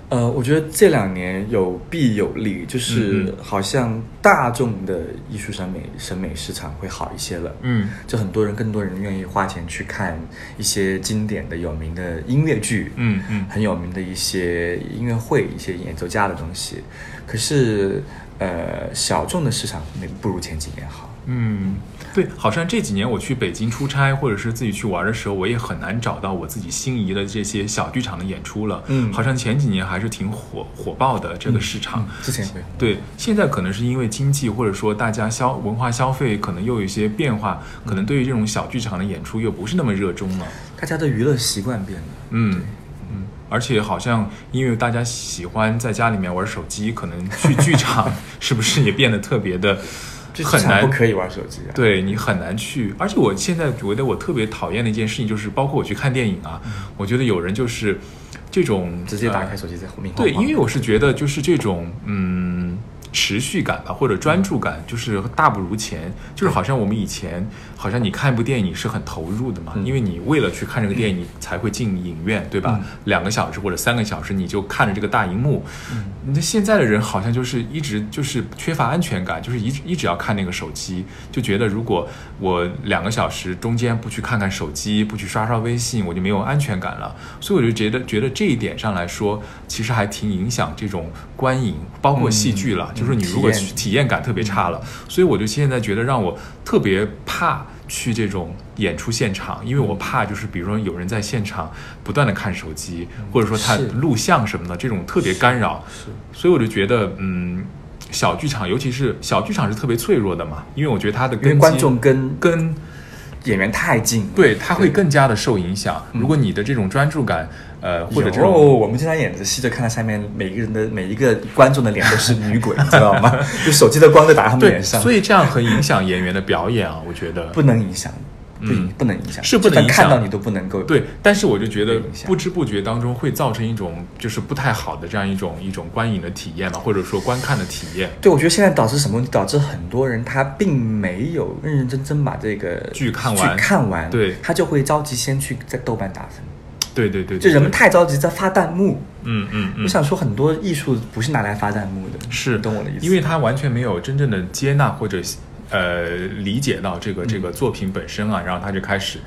呃，我觉得这两年有弊有利，就嗯是嗯好像大众的艺术审美审美市场会好一些了。嗯就很多人，更多人愿意花钱去看一些经典的、有名的音乐剧，嗯嗯很有名的一些音乐会、一些演奏家的东西。可是，呃，小众的市场没不如前几年好。嗯，对，好像这几年我去北京出差或者是自己去玩的时候，我也很难找到我自己心仪的这些小剧场的演出了。嗯好像前几年还是挺火火爆的这个市场。嗯之前会对，现在可能是因为经济或者说大家消文化消费可能又有一些变化，可能对于这种小剧场的演出又不是那么热衷了。大家的娱乐习惯变了。嗯嗯，而且好像因为大家喜欢在家里面玩手机，可能去剧场 是不是也变得特别的就很难不可以玩手机啊。，对你很难去，而且我现在觉得我特别讨厌的一件事情就是，包括我去看电影啊，我觉得有人就是这种嗯直接打开呃手机在后面。对，因为我是觉得就是这种嗯持续感吧，或者专注感，就是大不如前。就是好像我们以前，好像你看一部电影是很投入的嘛，嗯因为你为了去看这个电影，你才会进影院，对吧？嗯两个小时或者三个小时，你就看着这个大荧幕。嗯那现在的人好像就是一直就是缺乏安全感，就是一直一直要看那个手机，就觉得如果我两个小时中间不去看看手机，不去刷刷微信，我就没有安全感了。所以我就觉得觉得这一点上来说，其实还挺影响这种观影，包括戏剧了。嗯就是你如果体验感特别差了，所以我就现在觉得让我特别怕。去这种演出现场，因为我怕就是比如说有人在现场不断的看手机，或者说他录像什么的，这种特别干扰。是所以我就觉得，嗯，小剧场，尤其是小剧场是特别脆弱的嘛，因为我觉得它的根基观众跟跟演员太近。对他会更加的受影响。嗯如果你的这种专注感，呃，或者这有种我们经常演的戏，就看到下面每一个人的每一个观众的脸都是女鬼，你知道吗？就手机的光都打他们对，脸上，所以这样很影响演员的表演啊，我觉得。不能影响。不影不能影响，是不能看到你都不能够对，但是我就觉得不知不觉当中会造成一种就是不太好的这样一种一种观影的体验嘛，或者说观看的体验。对，我觉得现在导致什么？导致很多人他并没有认认真真把这个剧看完看完，对他就会着急先去在豆瓣打分，对对对，对就人们太着急在发弹幕。嗯嗯嗯，我想说，很多艺术不是拿来发弹幕的，是懂我的意思？因为他完全没有真正的接纳或者呃理解到这个这个作品本身啊，然后他就开始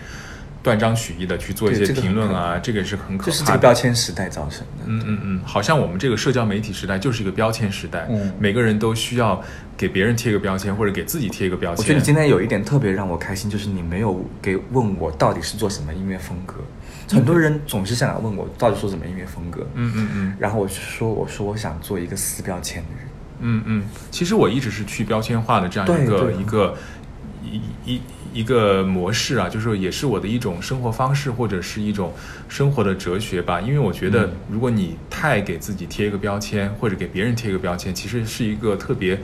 断章取义的去做一些评论啊，这个是很可就是这怕的。个标签时代造成的。嗯嗯嗯，好像我们这个社交媒体时代就是一个标签时代，嗯每个人都需要给别人贴一个标签，或者给自己贴一个标签。我觉得你今天有一点特别让我开心，就是你没有给问我到底是做什么音乐风格。很多人总是想要问我到底做什么音乐风格，嗯嗯嗯然后我就说我说我想做一个撕标签的人。嗯嗯，其实我一直是去标签化的这样一个一个一一一个模式啊，就是说也是我的一种生活方式，或者是一种生活的哲学吧。因为我觉得嗯，如果你太给自己贴一个标签，或者给别人贴一个标签，其实是一个特别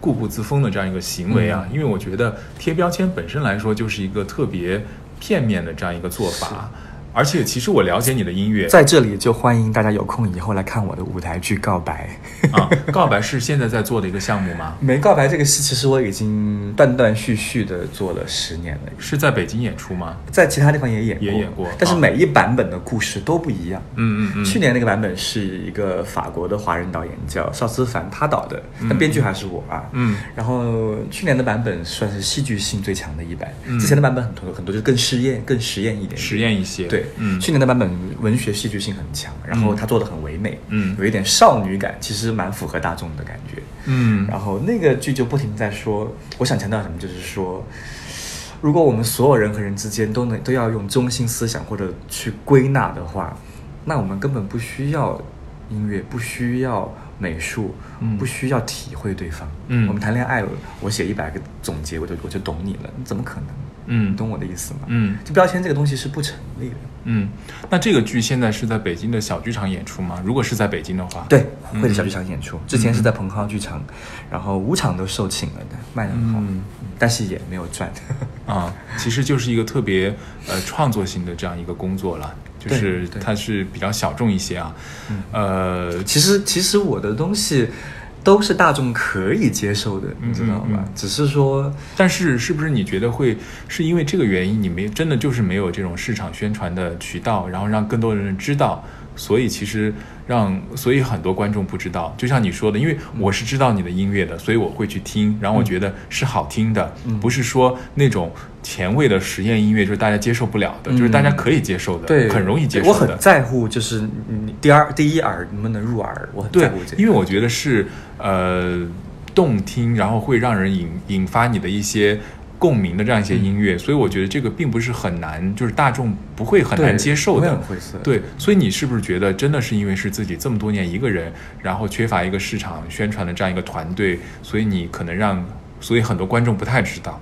固步自封的这样一个行为啊。嗯因为我觉得贴标签本身来说，就是一个特别片面的这样一个做法。而且，其实我了解你的音乐，在这里就欢迎大家有空以后来看我的舞台剧《告白》。啊，告白是现在在做的一个项目吗？没告白这个戏，其实我已经断断续续的做了十年了，是在北京演出吗？在其他地方也演过，也演过但是啊每一版本的故事都不一样。嗯嗯嗯。去年那个版本是一个法国的华人导演叫邵思凡他导的，那编剧还是我啊。嗯然后去年的版本算是戏剧性最强的一版，嗯之前的版本很多很多就更试验、更实验一点点实验一些对，嗯去年的版本文学戏剧性很强，然后他做的很唯美，嗯有一点少女感，其实蛮符合大众的感觉。嗯然后那个剧就不停在说，我想强调什么，就是说，如果我们所有人和人之间都能都要用中心思想或者去归纳的话，那我们根本不需要音乐，不需要美术，嗯不需要体会对方。嗯我们谈恋爱，我写一百个总结，我就我就懂你了，你怎么可能？嗯。你懂我的意思吗？嗯。这标签这个东西是不成立的。嗯，那这个剧现在是在北京的小剧场演出吗？如果是在北京的话，对，嗯。会在小剧场演出，之前是在蓬蒿剧场，然后五场都售罄了的，卖得很好，嗯。但是也没有赚。啊，其实就是一个特别呃创作性的这样一个工作了，就是它是比较小众一些啊，嗯。呃，其实其实我的东西都是大众可以接受的，嗯你知道吗？只是说，但是是不是你觉得会是因为这个原因，你没真的就是没有这种市场宣传的渠道，然后让更多的人知道，所以其实让所以很多观众不知道，就像你说的，因为我是知道你的音乐的，所以我会去听，然后我觉得是好听的，嗯不是说那种前卫的实验音乐就是大家接受不了的，就是大家可以接受的，对，很容易接受的。我很在乎，就是你第二第一耳能不能入耳，我很在乎这，个。因为我觉得是呃动听，然后会让人引引发你的一些共鸣的这样一些音乐，所以我觉得这个并不是很难，就是大众不会很难接受的。对，所以你是不是觉得真的是因为是自己这么多年一个人，然后缺乏一个市场宣传的这样一个团队，所以你可能让，所以很多观众不太知道。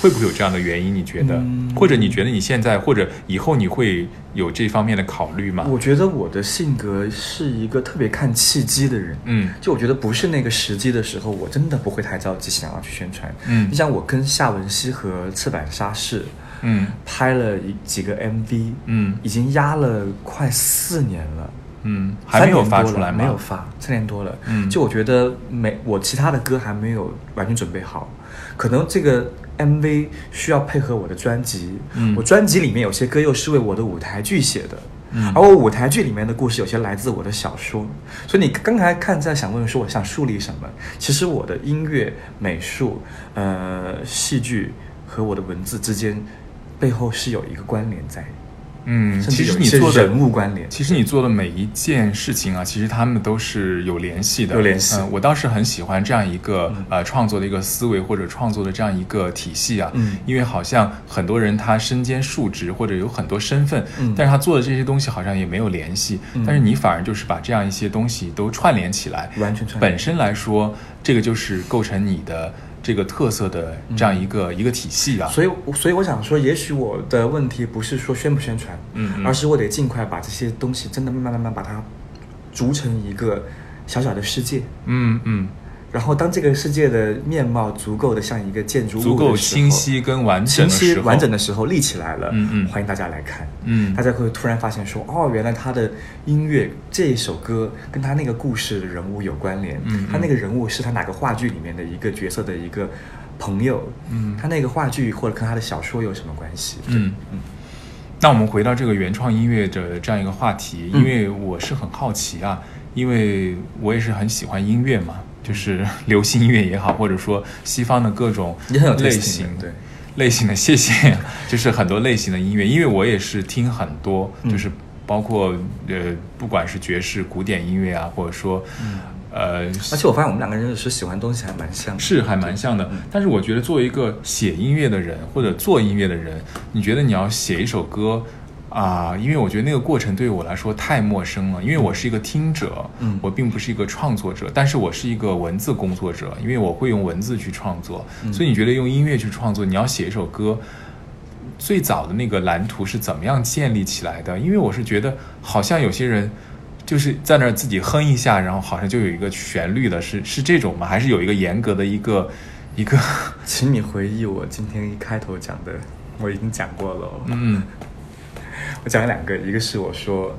会不会有这样的原因？你觉得，嗯或者你觉得你现在或者以后你会有这方面的考虑吗？我觉得我的性格是一个特别看契机的人。嗯就我觉得不是那个时机的时候，我真的不会太着急想要去宣传。嗯你像我跟夏文熙和赤坂沙士嗯拍了一几个 MV，嗯已经压了快四年了。嗯，还没有发出来吗？没有发，三年多了。嗯就我觉得没我其他的歌还没有完全准备好，可能这个 MV 需要配合我的专辑。嗯我专辑里面有些歌又是为我的舞台剧写的。嗯而我舞台剧里面的故事有些来自我的小说，所以你刚才看在想问说我想树立什么？其实我的音乐、美术、呃戏剧和我的文字之间背后是有一个关联在，嗯，其实你做的人物关联。其实你做的每一件事情啊，其实他们都是有联系的。有联系嗯，我倒是很喜欢这样一个、嗯呃创作的一个思维或者创作的这样一个体系啊。嗯因为好像很多人他身兼数职或者有很多身份，嗯但是他做的这些东西好像也没有联系。嗯但是你反而就是把这样一些东西都串联起来，完全串联本身来说，这个就是构成你的这个特色的这样一个、一个体系啊。所以，所以我想说，也许我的问题不是说宣不宣传，嗯嗯而是我得尽快把这些东西真的慢慢慢慢把它逐成一个小小的世界。嗯嗯然后当这个世界的面貌足够的像一个建筑物足够清晰跟完整清的时候，晰完整的时候立起来了，嗯嗯。欢迎大家来看，嗯。大家会突然发现说，哦，原来他的音乐这一首歌跟他那个故事的人物有关联，嗯嗯。他那个人物是他哪个话剧里面的一个角色的一个朋友，嗯。他那个话剧或者跟他的小说有什么关系？对嗯。嗯。那我们回到这个原创音乐的这样一个话题，嗯因为我是很好奇啊，因为我也是很喜欢音乐嘛，就是 流行音乐也好，或者说西方的各种你很有类型对。类型的，谢谢，就是很多类型的音乐，因为我也是听很多，嗯。就是包括呃，不管是爵士、古典音乐啊，或者说呃，而且我发现我们两个人有时喜欢东西还蛮像的，是还蛮像的，但是我觉得作为一个写音乐的人或者做音乐的人，你觉得你要写一首歌啊、因为我觉得那个过程对于我来说太陌生了，因为我是一个听者，嗯我并不是一个创作者，但是我是一个文字工作者，因为我会用文字去创作，嗯所以你觉得用音乐去创作，你要写一首歌。最早的那个蓝图是怎么样建立起来的？因为我是觉得，好像有些人就是在那儿自己哼一下，然后好像就有一个旋律了，是是这种吗？还是有一个严格的一个一个？请你回忆我今天一开头讲的，我已经讲过了哦。嗯我讲了两个，一个是我说，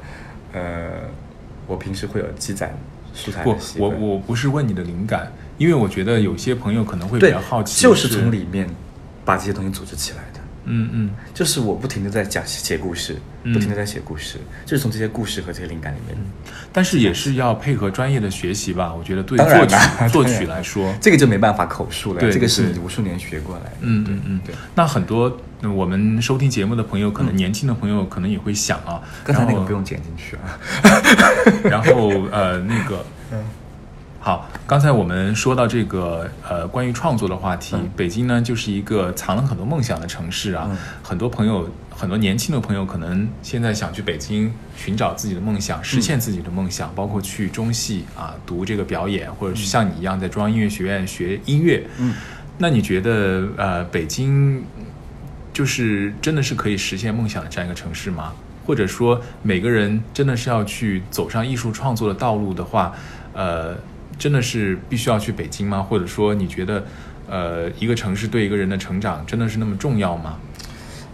呃，我平时会有积攒素材不我惯。我不是问你的灵感，因为我觉得有些朋友可能会比较好奇，就是从里面把这些东西组织起来的。嗯嗯就是我不停的在讲写故事，嗯不停的在写故事，就是从这些故事和这些灵感里面。但是也是要配合专业的学习吧。我觉得对作曲作曲来说，这个就没办法口述了，对这个是你无数年学过来的。对嗯嗯嗯对。那很多呃我们收听节目的朋友，可能年轻的朋友可能也会想啊，刚才那个不用剪进去啊。然后呃，那个，嗯好，刚才我们说到这个呃关于创作的话题，嗯北京呢就是一个藏了很多梦想的城市啊，嗯很多朋友。很多年轻的朋友可能现在想去北京寻找自己的梦想，实现自己的梦想，包括去中戏啊读这个表演，或者是像你一样在中央音乐学院学音乐。嗯，那你觉得呃北京就是真的是可以实现梦想的这样一个城市吗？或者说每个人真的是要去走上艺术创作的道路的话，呃，真的是必须要去北京吗？或者说你觉得呃一个城市对一个人的成长真的是那么重要吗？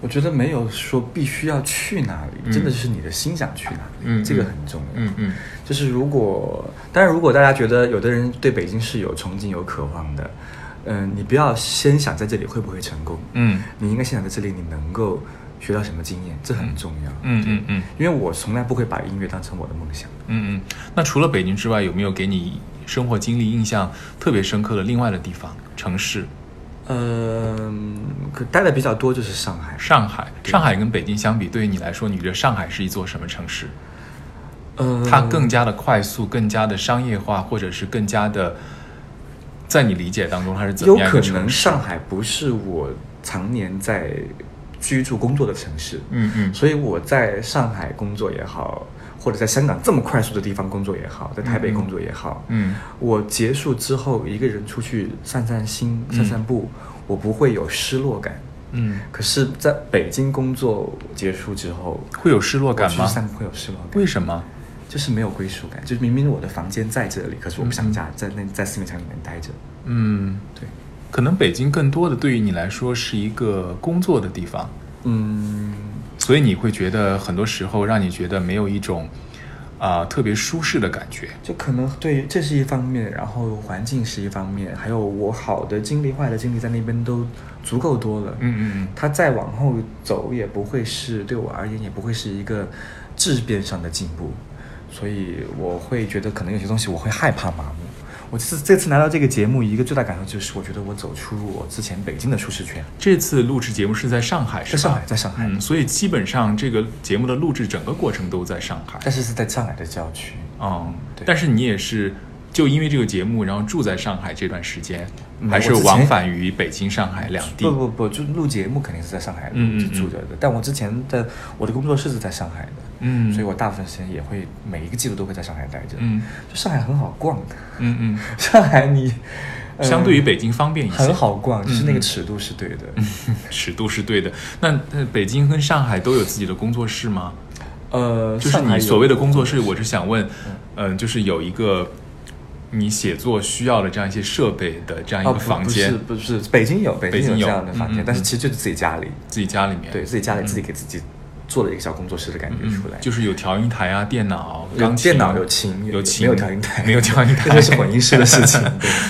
我觉得没有说必须要去哪里，嗯真的就是你的心想去哪里，嗯这个很重要。嗯嗯就是如果，当然，如果大家觉得有的人对北京是有憧憬、有渴望的，嗯、你不要先想在这里会不会成功，嗯你应该先想在这里你能够学到什么经验，这很重要。嗯嗯嗯因为我从来不会把音乐当成我的梦想。嗯嗯。那除了北京之外，有没有给你生活经历印象特别深刻的另外的地方城市？嗯，可待的比较多就是上海。上海，上海跟北京相比，对于你来说，你觉得上海是一座什么城市？呃，它更加的快速，更加的商业化，或者是更加的，在你理解当中，它是怎么样一有可能？上海不是我常年在居住工作的城市。嗯嗯所以我在上海工作也好，或者在香港这么快速的地方工作也好，在台北工作也好，嗯我结束之后一个人出去散散心、嗯散散步，我不会有失落感。嗯，可是在北京工作结束之后，会有失落感吗？散步会有失落感。为什么？就是没有归属感，就是明明我的房间在这里，可是我不想嗯家在那在四面墙里面待着。嗯，对，可能北京更多的对于你来说是一个工作的地方，嗯，所以你会觉得很多时候让你觉得没有一种啊、特别舒适的感觉。就可能对，这是一方面，然后环境是一方面，还有我好的经历、坏的经历在那边都足够多了。嗯嗯嗯他再往后走也不会是对我而言也不会是一个质变上的进步，所以我会觉得可能有些东西我会害怕麻木。我这次这次来到这个节目，一个最大感受就是，我觉得我走出我之前北京的舒适圈。这次录制节目是在上海，是吧？在上海在上海嗯，所以基本上这个节目的录制整个过程都在上海。但是是在上海的郊区。嗯，对但是你也是就因为这个节目，然后住在上海这段时间，嗯还是往返于北京、上海两地？不不不，就录节目肯定是在上海嗯嗯嗯住着的，但我之前的我的工作室是在上海的，嗯。所以我大部分时间也会每一个季度都会在上海待着。嗯。就上海很好逛，嗯嗯，上海你、呃相对于北京方便一些，很好逛，就是那嗯嗯。个尺度是对的。尺度是对的。那呃北京跟上海都有自己的工作室吗？呃，就是你所谓的工作室，我是想问，嗯、就是有一个你写作需要的这样一些设备的这样一哦，个房间，不是不是，北京有北北京有。这样的房间，嗯嗯嗯但是其实就是自己家里，自己家里面，对自己家里自己给自己做了一个小工作室的感觉嗯出来，就是有调音台啊、电脑、有钢琴、电脑有琴有琴，没有调音台。没有调音台，这就是混音师的事情。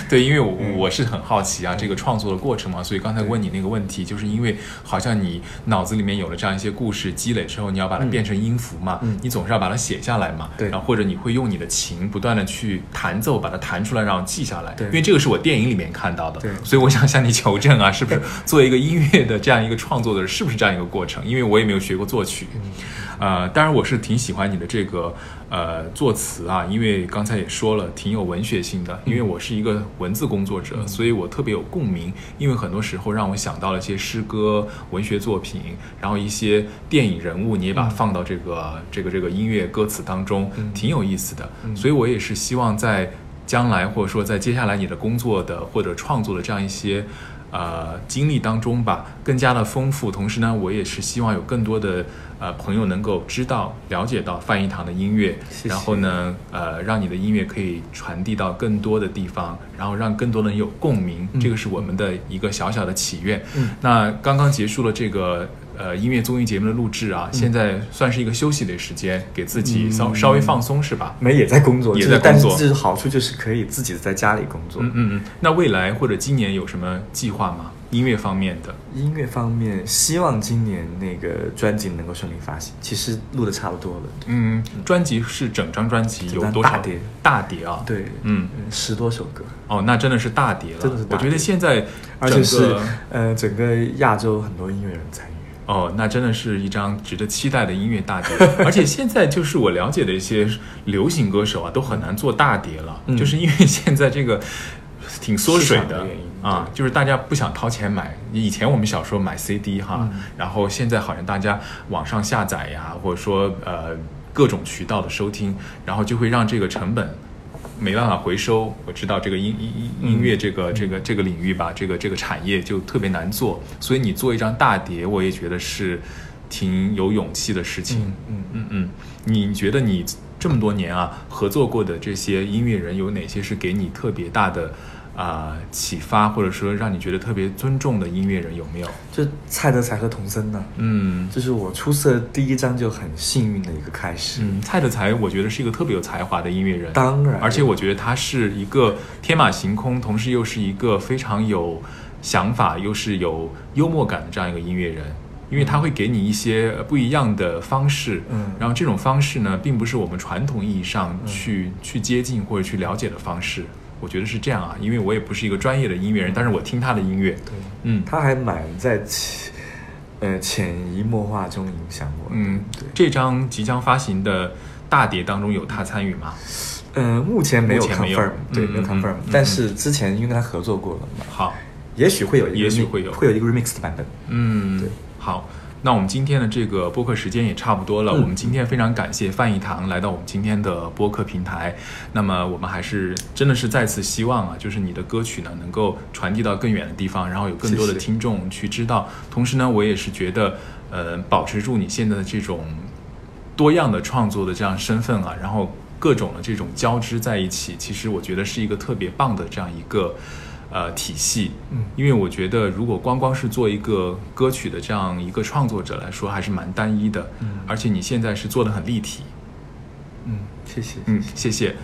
对 对，因为我我是很好奇啊，这个创作的过程嘛，所以刚才问你那个问题，就是因为好像你脑子里面有了这样一些故事积累之后，你要把它变成音符嘛，嗯。你总是要把它写下来嘛，对。然后或者你会用你的琴不断的去弹奏，把它弹出来，然后记下来，对。因为这个是我电影里面看到的，对。所以我想向你求证啊，是不是 作为一个音乐的这样一个创作的人，是不是这样一个过程？因为我也没有学过作曲，呃，当然我是挺喜欢你的这个呃作词啊，因为刚才也说了，挺有文学性的。因为我是一个文字工作者，所以我特别有共鸣。因为很多时候让我想到了一些诗歌、文学作品，然后一些电影人物，你也把它放到这个、这个这个音乐歌词当中，挺有意思的。所以我也是希望在将来或者说在接下来你的工作的或者创作的这样一些。呃，经历当中吧，更加的丰富。同时呢，我也是希望有更多的呃朋友能够知道、了解到范一堂的音乐，谢谢然后呢，呃，让你的音乐可以传递到更多的地方，然后让更多人有共鸣。这个是我们的一个小小的祈愿。嗯那刚刚结束了这个呃音乐综艺节目的录制啊，现在算是一个休息的时间，给自己稍、稍微放松是吧？没也在工作，也就是在工作但是好处就是可以自己在家里工作。嗯嗯嗯。那未来或者今年有什么计划吗？音乐方面的？音乐方面，希望今年那个专辑能够顺利发行。其实录的差不多了，嗯，专辑是整张专辑有多少大碟？大碟啊，对，嗯，嗯，十多首歌，哦，那真的是大碟了。真的是大碟我觉得现在而且是呃整个亚洲很多音乐人参与。哦，那真的是一张值得期待的音乐大碟。而且现在就是我了解的一些流行歌手啊，都很难做大碟了，嗯就是因为现在这个。挺缩水的的原因啊，就是大家不想掏钱买。以前我们小时候买 CD 哈，嗯然后现在好像大家网上下载呀，或者说呃各种渠道的收听，然后就会让这个成本没办法回收。我知道这个音音音音乐这个、这个这个领域吧，这个这个产业就特别难做，所以你做一张大碟，我也觉得是挺有勇气的事情。嗯嗯嗯，你觉得你这么多年啊合作过的这些音乐人有哪些是给你特别大的啊、启发，或者说让你觉得特别尊重的音乐人有没有？就蔡德才和童森呢，嗯这是我出色第一张就很幸运的一个开始。嗯，蔡德才我觉得是一个特别有才华的音乐人，当然而且我觉得他是一个天马行空，同时又是一个非常有想法，又是有幽默感的这样一个音乐人。因为他会给你一些不一样的方式，嗯然后这种方式呢，并不是我们传统意义上去、去接近或者去了解的方式。我觉得是这样啊，因为我也不是一个专业的音乐人，但是我听他的音乐，对，嗯他还蛮在潜呃潜移默化中影响我。嗯，对，这张即将发行的大碟当中有他参与吗？呃，目前没有 confirm，对，没有嗯嗯 confirm，嗯但是之前因为跟他合作过了嘛，好，也许会有一个，也许会有会有一个 remix 的版本。嗯，对，好。那我们今天的这个播客时间也差不多了。嗯我们今天非常感谢范逸堂来到我们今天的播客平台。那么我们还是真的是再次希望啊，就是你的歌曲呢能够传递到更远的地方，然后有更多的听众去知道。同时呢，我也是觉得，呃，保持住你现在的这种多样的创作的这样身份啊，然后各种的这种交织在一起，其实我觉得是一个特别棒的这样一个呃体系。嗯因为我觉得如果光光是做一个歌曲的这样一个创作者来说，还是蛮单一的。嗯而且你现在是做的很立体。嗯，谢谢。嗯，谢谢。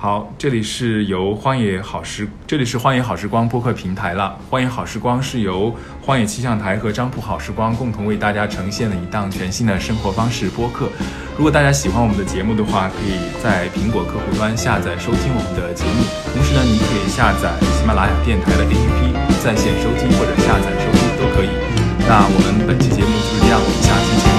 好，这里是由荒野好时，这里是荒野好时光播客平台了。荒野好时光是由荒野气象台和张浦好时光共同为大家呈现的一档全新的生活方式播客。如果大家喜欢我们的节目的话，可以在苹果客户端下载收听我们的节目。同时呢，你可以下载喜马拉雅电台的 APP 在线收听或者下载收听都可以。那我们本期节目就是这样，我们下期见